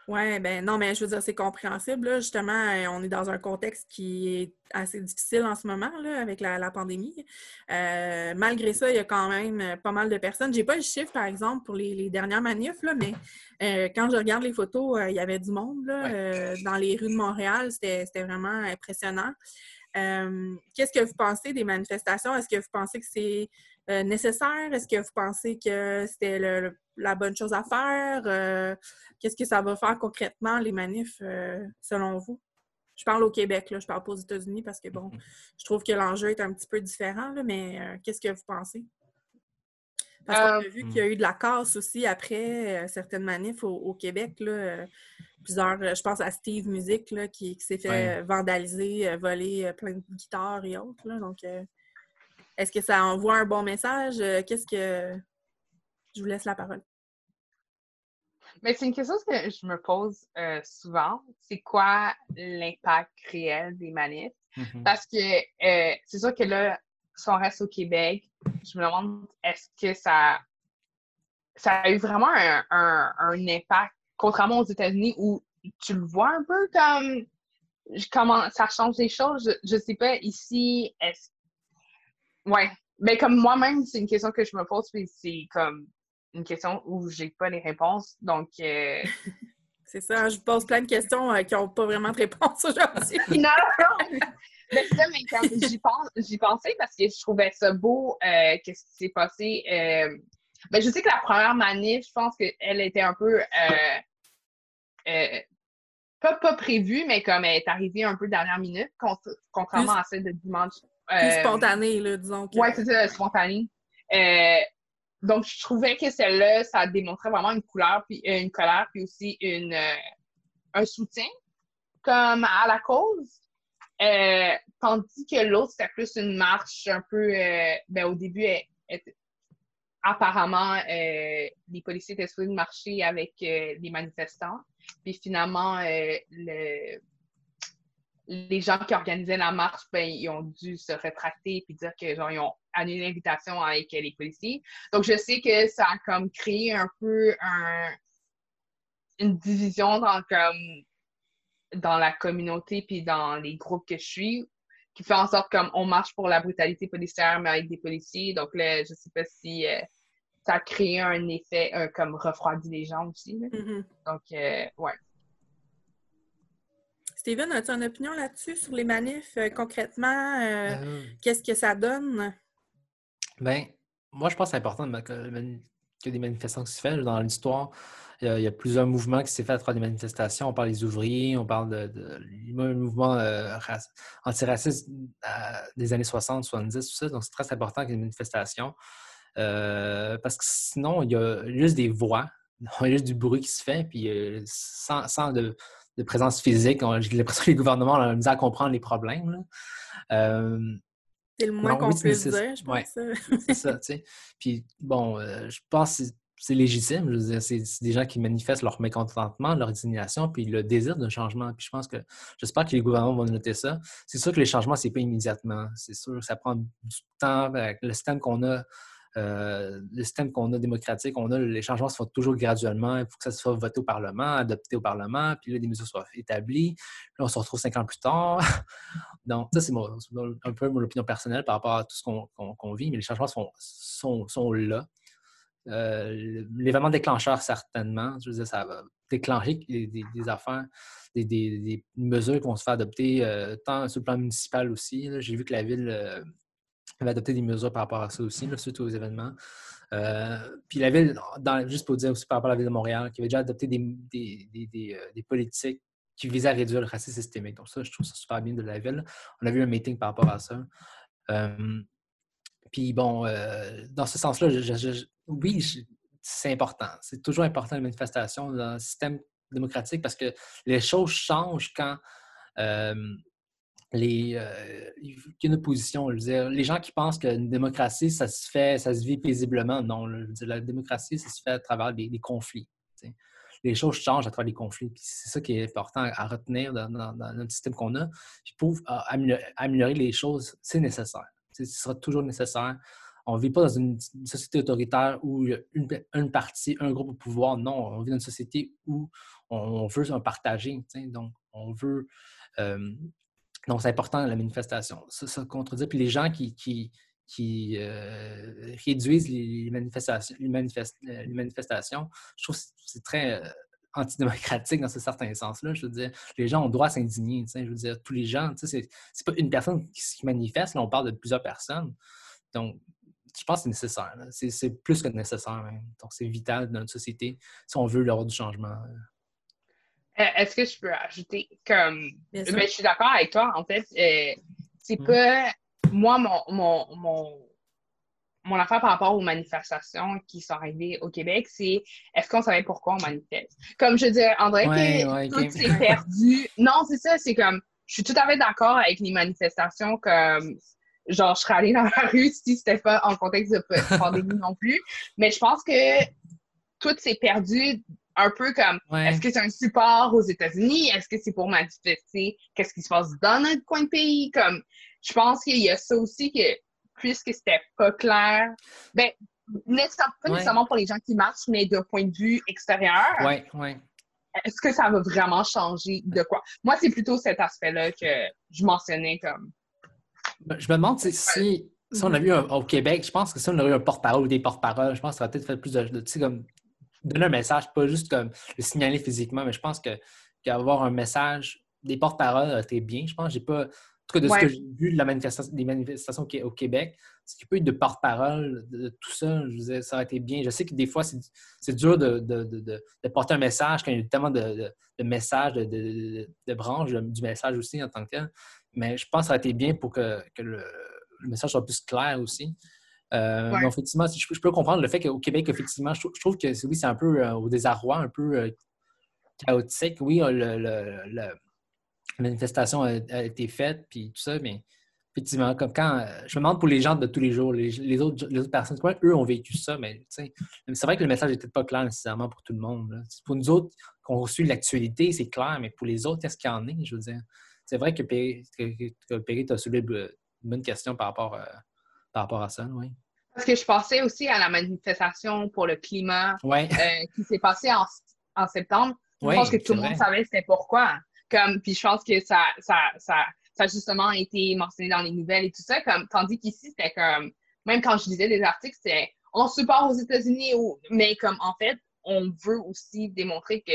Oui, ben non, mais je veux dire, c'est compréhensible. Justement, euh, on est dans un contexte qui est assez difficile en ce moment là, avec la, pandémie. Euh, malgré ça, il y a quand même euh, pas mal de personnes. J'ai pas le chiffre, par exemple, pour les, dernières manifs, là, mais quand je regarde les photos, il y avait du monde là, dans les rues de Montréal. C'était vraiment impressionnant. Qu'est-ce que vous pensez des manifestations? Est-ce que vous pensez que c'est nécessaire? Est-ce que vous pensez que c'était la bonne chose à faire? Qu'est-ce que ça va faire concrètement, les manifs, euh, selon vous? Je parle au Québec, là, je parle pas aux États-Unis parce que, bon, mhm. je trouve que l'enjeu est un petit peu différent, mais euh, qu'est-ce que vous pensez? Parce qu'on a euh, vu qu'il y a eu de la casse aussi après certaines manifs au, Québec. Là, plusieurs, je pense à Steve Music là, qui, s'est fait vandaliser, voler plein de guitares et autres. donc, est-ce que ça envoie un bon message? Qu'est-ce que. Je vous laisse la parole? Mais c'est une question que je me pose euh, souvent. C'est quoi l'impact réel des manifs? Mm-hmm. Parce que euh, c'est sûr que là, si on reste au Québec, je me demande est-ce que ça, ça a eu vraiment un, un, impact, contrairement aux États-Unis où tu le vois un peu comme comment ça change les choses? Je, ne sais pas, ici, est-ce. Ouais. Mais comme moi-même, c'est une question que je me pose, puis c'est comme une question où j'ai pas les réponses. Donc. Euh, c'est ça, je pose plein de questions euh, qui n'ont pas vraiment de réponse aujourd'hui. non, non! Mais c'est ça, mais quand j'y pense, j'y pensais parce que je trouvais ça beau, euh, qu'est-ce qui s'est passé. Ben, je sais que la première manif, je pense qu'elle était un peu pas, pas prévue, mais comme elle est arrivée un peu dernière minute, contrairement à celle de dimanche. Plus spontanée, là, disons. Que... Oui, c'est ça, spontanée. Donc, je trouvais que celle-là, ça démontrait vraiment une couleur, puis euh, une colère, puis aussi une, euh, un soutien comme à la cause. Euh, tandis que l'autre, c'était plus une marche un peu, ben, au début, apparemment, les policiers étaient supposés marcher avec les manifestants. Puis finalement, le, les gens qui organisaient la marche, ben, ils ont dû se rétracter puis dire qu'ils ont annulé l'invitation avec les policiers. Donc, je sais que ça a comme créé un peu une division dans, comme, dans la communauté puis dans les groupes que je suis qui fait en sorte comme on marche pour la brutalité policière mais avec des policiers. Donc là, je sais pas si euh, ça a créé un effet comme refroidi les gens aussi. Mm-hmm. Donc, euh, ouais. Steven, as-tu une opinion là-dessus sur les manifs euh, concrètement? Euh, euh. Qu'est-ce que ça donne? Bien, moi, je pense que c'est important que, que des manifestations se fassent. Dans l'histoire, il, y a plusieurs mouvements qui s'est fait à travers des manifestations. On parle des ouvriers, on parle de, de mouvement antiraciste des années 60, 70, tout ça. Donc, c'est très important qu'il y ait des manifestations. parce que sinon, il y a juste des voix, il y a juste du bruit qui se fait, puis sans, sans de, de présence physique. J'ai l'impression que les gouvernements ont la misère à comprendre les problèmes. Euh, c'est le moins qu'on puisse dire, je pense. c'est ça, tu sais. Puis, bon, euh, je pense que c'est légitime. Je veux dire, c'est des gens qui manifestent leur mécontentement, leur indignation, puis le désir d'un changement. Puis je pense que, j'espère que les gouvernements vont noter ça. C'est sûr que les changements, c'est pas immédiatement. C'est sûr que ça prend du temps avec le système qu'on a euh, le système qu'on a démocratique, on a les changements se font toujours graduellement. Il faut que ça soit voté au Parlement, adopté au Parlement, puis là, des mesures soient établies. Là, on se retrouve cinq ans plus tard. Donc, ça, c'est un peu mon opinion personnelle par rapport à tout ce qu'on vit, mais les changements sont, là. Euh, l'événement déclencheur, certainement, je veux dire, ça va déclencher des, affaires, des, mesures qui vont se faire adopter euh, tant sur le plan municipal aussi. J'ai vu que la ville avait adopté des mesures par rapport à ça aussi, suite aux événements. Euh, puis la ville, juste pour dire aussi par rapport à la ville de Montréal, qui avait déjà adopté des, des, euh, politiques qui visaient à réduire le racisme systémique. Donc ça, je trouve ça super bien de la ville. On a vu un meeting par rapport à ça. Euh, puis bon, dans ce sens-là, oui, c'est important. C'est toujours important la manifestation dans un système démocratique parce que les choses changent quand les, euh, une opposition. les gens qui pensent qu'une démocratie, ça se fait, ça se vit paisiblement, non. la démocratie, ça se fait à travers des, conflits. Les choses changent à travers les conflits. C'est ça qui est important à retenir dans, notre système qu'on a. pour améliorer, les choses, c'est nécessaire. Ce sera toujours nécessaire. On ne vit pas dans une société autoritaire où il y a une, partie, un groupe au pouvoir. Non, on vit dans une société où on, veut un partager. Donc, on veut euh, donc, c'est important la manifestation. Ça, ça contredit. Puis les gens qui, qui, euh, réduisent les manifestations, les, manifestations, je trouve que c'est très euh, antidémocratique dans ce certain sens-là. Je veux dire, les gens ont droit à s'indigner. Je veux dire, tous les gens, c'est pas une personne qui, qui manifeste, là, on parle de plusieurs personnes. Donc, je pense que c'est nécessaire. C'est plus que nécessaire même. Donc, c'est vital dans notre société si on veut l'ordre du changement. Euh, est-ce que je peux ajouter comme. Mais je suis d'accord avec toi, en fait. Euh, c'est mm. pas. Moi, mon, mon, mon, mon, affaire par rapport aux manifestations qui sont arrivées au Québec, c'est est-ce qu'on savait pourquoi on manifeste? Comme je dire, André, ouais, tout s'est perdu. Non, c'est ça, c'est comme. Je suis tout à fait d'accord avec les manifestations comme genre, je serais allée dans la rue si c'était pas en contexte de pandémie non plus. Mais je pense que tout s'est perdu un peu comme est-ce que c'est un support aux États-Unis? Est-ce que c'est pour manifester qu'est-ce qui se passe dans notre coin de pays? Comme je pense qu'il y a ça aussi que puisque c'était pas clair, ben pas nécessairement pour les gens qui marchent, mais d'un point de vue extérieur. Ouais, ouais. Est-ce que ça va vraiment changer de quoi? Moi, c'est plutôt cet aspect-là que je mentionnais comme. Je me demande si, si, on a vu au Québec, je pense que si on aurait eu un porte-parole ou des porte-paroles, je pense que ça aurait peut-être fait plus de, de comme donner un message, pas juste comme le signaler physiquement, mais je pense que qu'avoir un message, des porte-paroles a été bien. Je pense j'ai pas. En tout cas, de ce que j'ai vu de la manifestation, des manifestations au Québec, ce qui peut être de porte-parole de, tout ça, je disais, ça aurait été bien. Je sais que des fois, c'est dur de, de, porter un message quand il y a tellement de, messages, de, branches du message aussi en tant que tel. Mais je pense que ça aurait été bien pour que, le, message soit plus clair aussi. Euh, effectivement, je, peux comprendre le fait qu'au Québec, effectivement, je, trouve que oui, c'est un peu euh, au désarroi, un peu euh, chaotique. Oui, la manifestation a, été faite, puis tout ça, mais effectivement, comme quand je me demande pour les gens de tous les jours, les, autres, les autres, personnes, comment eux ont vécu ça, mais c'est vrai que le message n'était pas clair nécessairement pour tout le monde. Pour nous autres, qu'on reçu l'actualité, c'est clair, mais pour les autres, qu'est-ce qu'il y en est, je veux dire? C'est vrai que Perry, que, soulevé une bonne question par rapport à par rapport à ça, oui. Parce que je pensais aussi à la manifestation pour le climat euh, qui s'est passée en, septembre. Je pense que tout le monde savait c'était pourquoi. Comme, puis je pense que ça, ça, ça, a justement été mentionné dans les nouvelles et tout ça. Comme, tandis qu'ici, c'était comme, même quand je lisais des articles, c'était on support aux États-Unis, mais comme en fait, on veut aussi démontrer que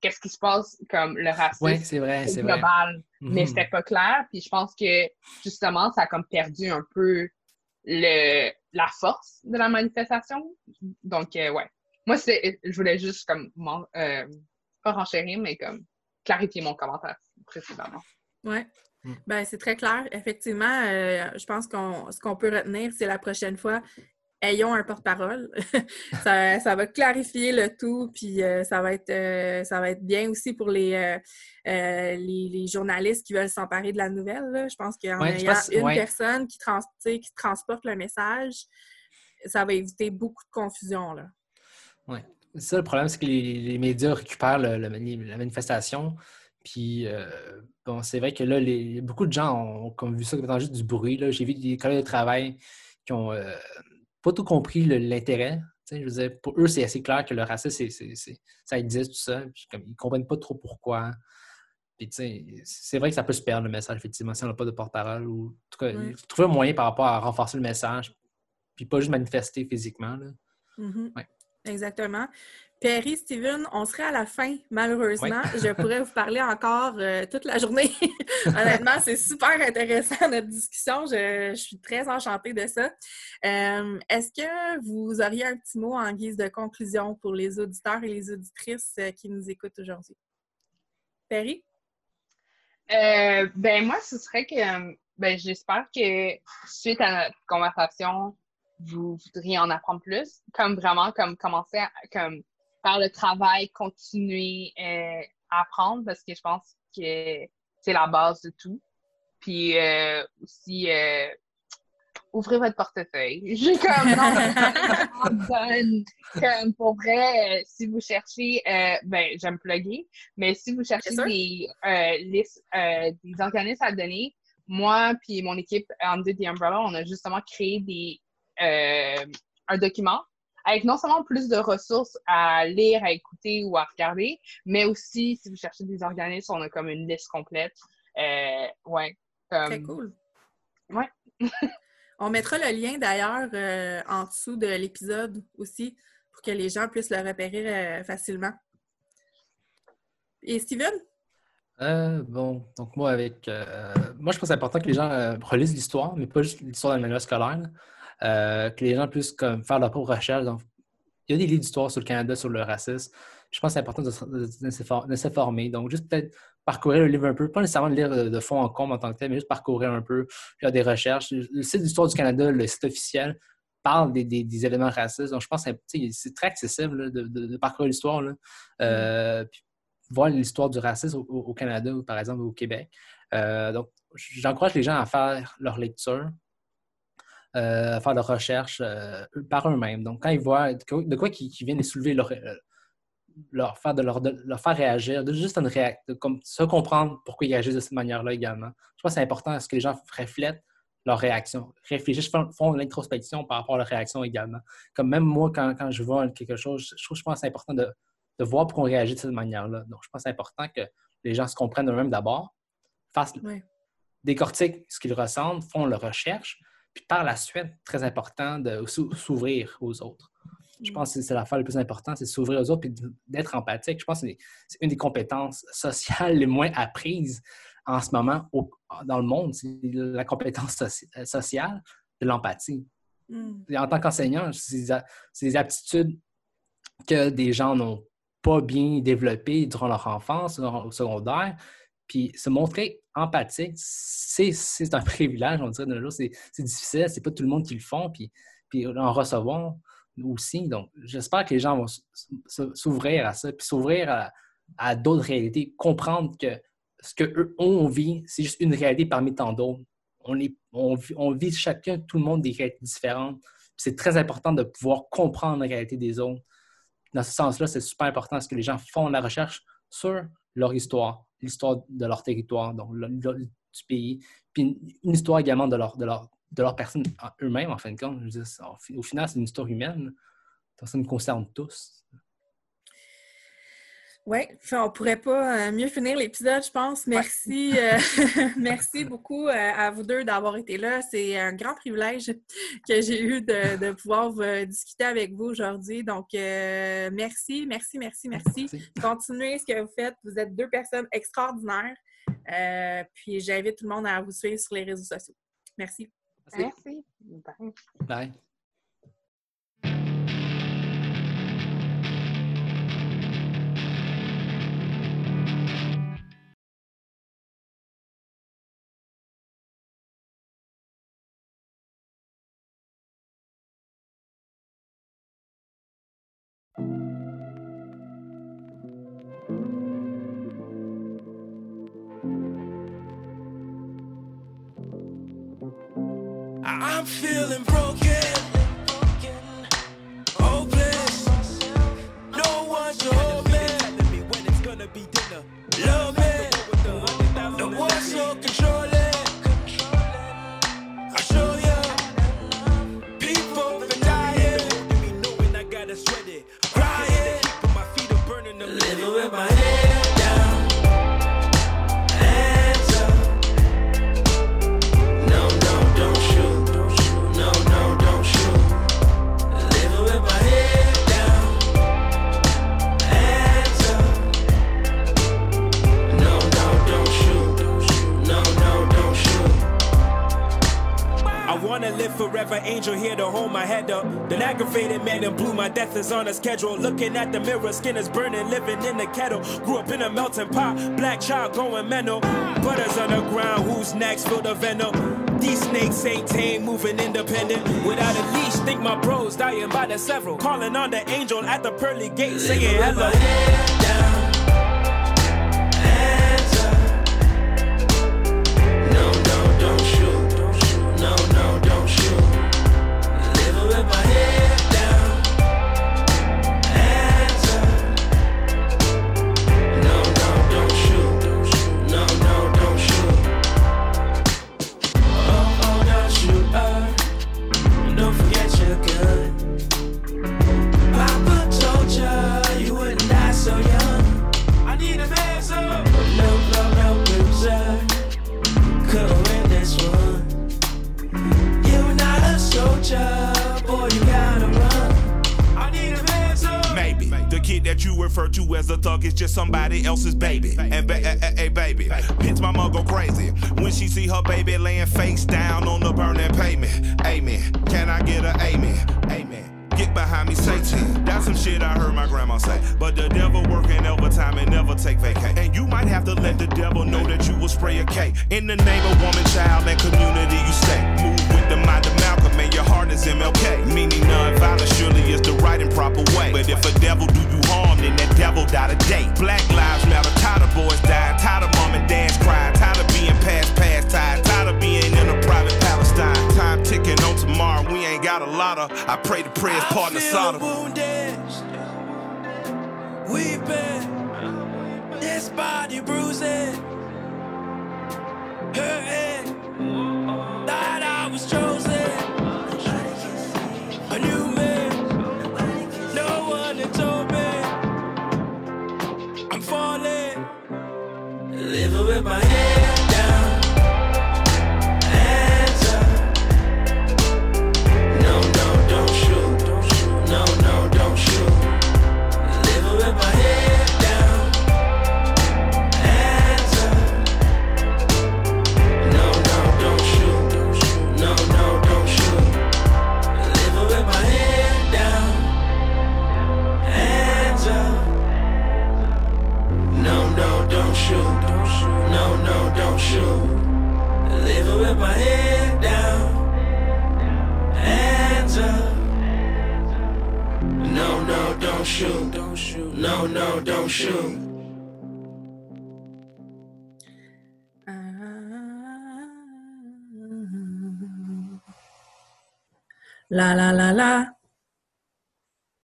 qu'est-ce qui se passe comme le racisme c'est vrai, c'est global. Mais mhm. c'était pas clair. Puis je pense que justement, ça a comme perdu un peu le, la force de la manifestation. Donc, euh, ouais. Moi, je voulais juste comme, euh, pas renchérir, mais comme clarifier mon commentaire précédemment. Oui. Mm. Ben, c'est très clair. Effectivement, euh, je pense qu'on ce qu'on peut retenir, c'est la prochaine fois, ayons un porte-parole. ça, va clarifier le tout, puis euh, ça, va être, euh, ça va être bien aussi pour les, euh, les, journalistes qui veulent s'emparer de la nouvelle. Je pense qu'en ayant une personne qui, trans, qui transporte le message, ça va éviter beaucoup de confusion. Oui. Ça, le problème, c'est que les, médias récupèrent la manifestation. Puis, bon, c'est vrai que là, beaucoup de gens ont comme vu ça comme étant juste du bruit. J'ai vu des collègues de travail qui ont pas tout compris l'intérêt. Je veux dire, pour eux, c'est assez clair que le racisme, ça existe, tout ça. comme, ils ne comprennent pas trop pourquoi. Puis, c'est vrai que ça peut se perdre le message, effectivement, si on n'a pas de porte-parole. Ou, en tout cas, trouver un moyen par rapport à renforcer le message, puis pas juste manifester physiquement. Là. Mm-hmm. Exactement. Perry, Steven, on serait à la fin, malheureusement. Je pourrais vous parler encore euh, toute la journée. Honnêtement, c'est super intéressant notre discussion. Je, suis très enchantée de ça. Euh, est-ce que vous auriez un petit mot en guise de conclusion pour les auditeurs et les auditrices euh, qui nous écoutent aujourd'hui? Perry? ben moi, ce serait que ben, j'espère que suite à notre conversation, vous voudriez en apprendre plus, comme vraiment comme commencer à comme faire le travail, continuer euh, à apprendre parce que je pense que c'est la base de tout. Puis euh, aussi euh, ouvrez votre portefeuille. J'ai comme non, comme pour vrai, si vous cherchez, ben j'aime plugger, mais si vous cherchez des listes, des organismes à donner, moi puis mon équipe Under the Umbrella, on a justement créé des un document avec non seulement plus de ressources à lire, à écouter ou à regarder, mais aussi, si vous cherchez des organismes, on a comme une liste complète. Euh, ouais. Très cool. Ouais. on mettra le lien d'ailleurs euh, en dessous de l'épisode aussi pour que les gens puissent le repérer facilement. Et Steven? bon, donc moi, avec. moi, je pense que c'est important que les gens relisent l'histoire, mais pas juste l'histoire d'un manuel scolaire. Euh, que les gens puissent comme, faire leur propre recherche. il y a des livres d'histoire sur le Canada, sur le racisme. Je pense que c'est important de, s'informer. Donc, juste peut-être parcourir le livre un peu, pas nécessairement le lire de, fond en comble en tant que tel, mais juste parcourir un peu, faire des recherches. Le site d'histoire du Canada, le site officiel, parle des, éléments racistes. Donc, je pense que c'est très accessible de, parcourir l'histoire. Euh, puis voir l'histoire du racisme au, Canada, ou par exemple au Québec. Euh, donc, j'encourage les gens à faire leur lecture, euh, à faire leurs recherches euh, par eux-mêmes. Donc, quand ils voient de quoi qui, viennent les soulever, leur, euh, leur, faire, de leur, leur, faire réagir, de juste une réaction, comme se comprendre pourquoi ils réagissent de cette manière-là également. Je pense que c'est important à ce que les gens reflètent leur réaction, réfléchissent, font, l'introspection par rapport à leur réaction également. Comme même moi, quand, quand je vois quelque chose, je, trouve, je pense que c'est important de, de voir pourquoi on réagit de cette manière-là. Donc, je pense que c'est important que les gens se comprennent eux-mêmes d'abord, fassent, décortiquent ce qu'ils ressentent, font leur recherche, puis par la suite, très important de s'ouvrir aux autres. Je pense que c'est l'affaire la plus importante, c'est s'ouvrir aux autres et d'être empathique. Je pense que c'est une des compétences sociales les moins apprises en ce moment dans le monde. C'est la compétence sociale de l'empathie. Mm. En tant qu'enseignant, c'est des aptitudes que des gens n'ont pas bien développées durant leur enfance, au secondaire, puis se montrer empathique, c'est un privilège, on dirait, de nos jours. C'est difficile, c'est pas tout le monde qui le font. Puis, puis en recevant aussi. Donc, j'espère que les gens vont s'ouvrir à ça, puis s'ouvrir à, d'autres réalités, comprendre que ce qu'eux ont vit, c'est juste une réalité parmi tant d'autres. On, vit chacun, tout le monde, des réalités différentes. C'est très important de pouvoir comprendre la réalité des autres. Dans ce sens-là, c'est super important ce que les gens font la recherche sur leur histoire, l'histoire de leur territoire, donc du pays, puis une histoire également de leur, de leur, de leur personne eux-mêmes, en fin de compte. au final, c'est une histoire humaine. Donc, ça nous concerne tous. Oui, on pourrait pas euh, mieux finir l'épisode, je pense. Merci, euh, merci beaucoup euh, à vous deux d'avoir été là. C'est un grand privilège que j'ai eu de, pouvoir discuter avec vous aujourd'hui. Donc, merci, merci, merci, merci. Continuez ce que vous faites. Vous êtes deux personnes extraordinaires. puis, j'invite tout le monde à vous suivre sur les réseaux sociaux. Merci. Merci. Bye. Bye. I'm feeling broken. Hopeless. No one to. Love me. forever angel here to hold my head up. Then aggravated man in blue, my death is on a schedule. Looking at the mirror, skin is burning, living in the kettle. Grew up in a melting pot, black child going mental. Butters on the ground, who's next? Feel the venom. These snakes ain't tame, moving independent. Without a leash, think my bros dying by the several. Calling on the angel at the pearly gate, saying hello.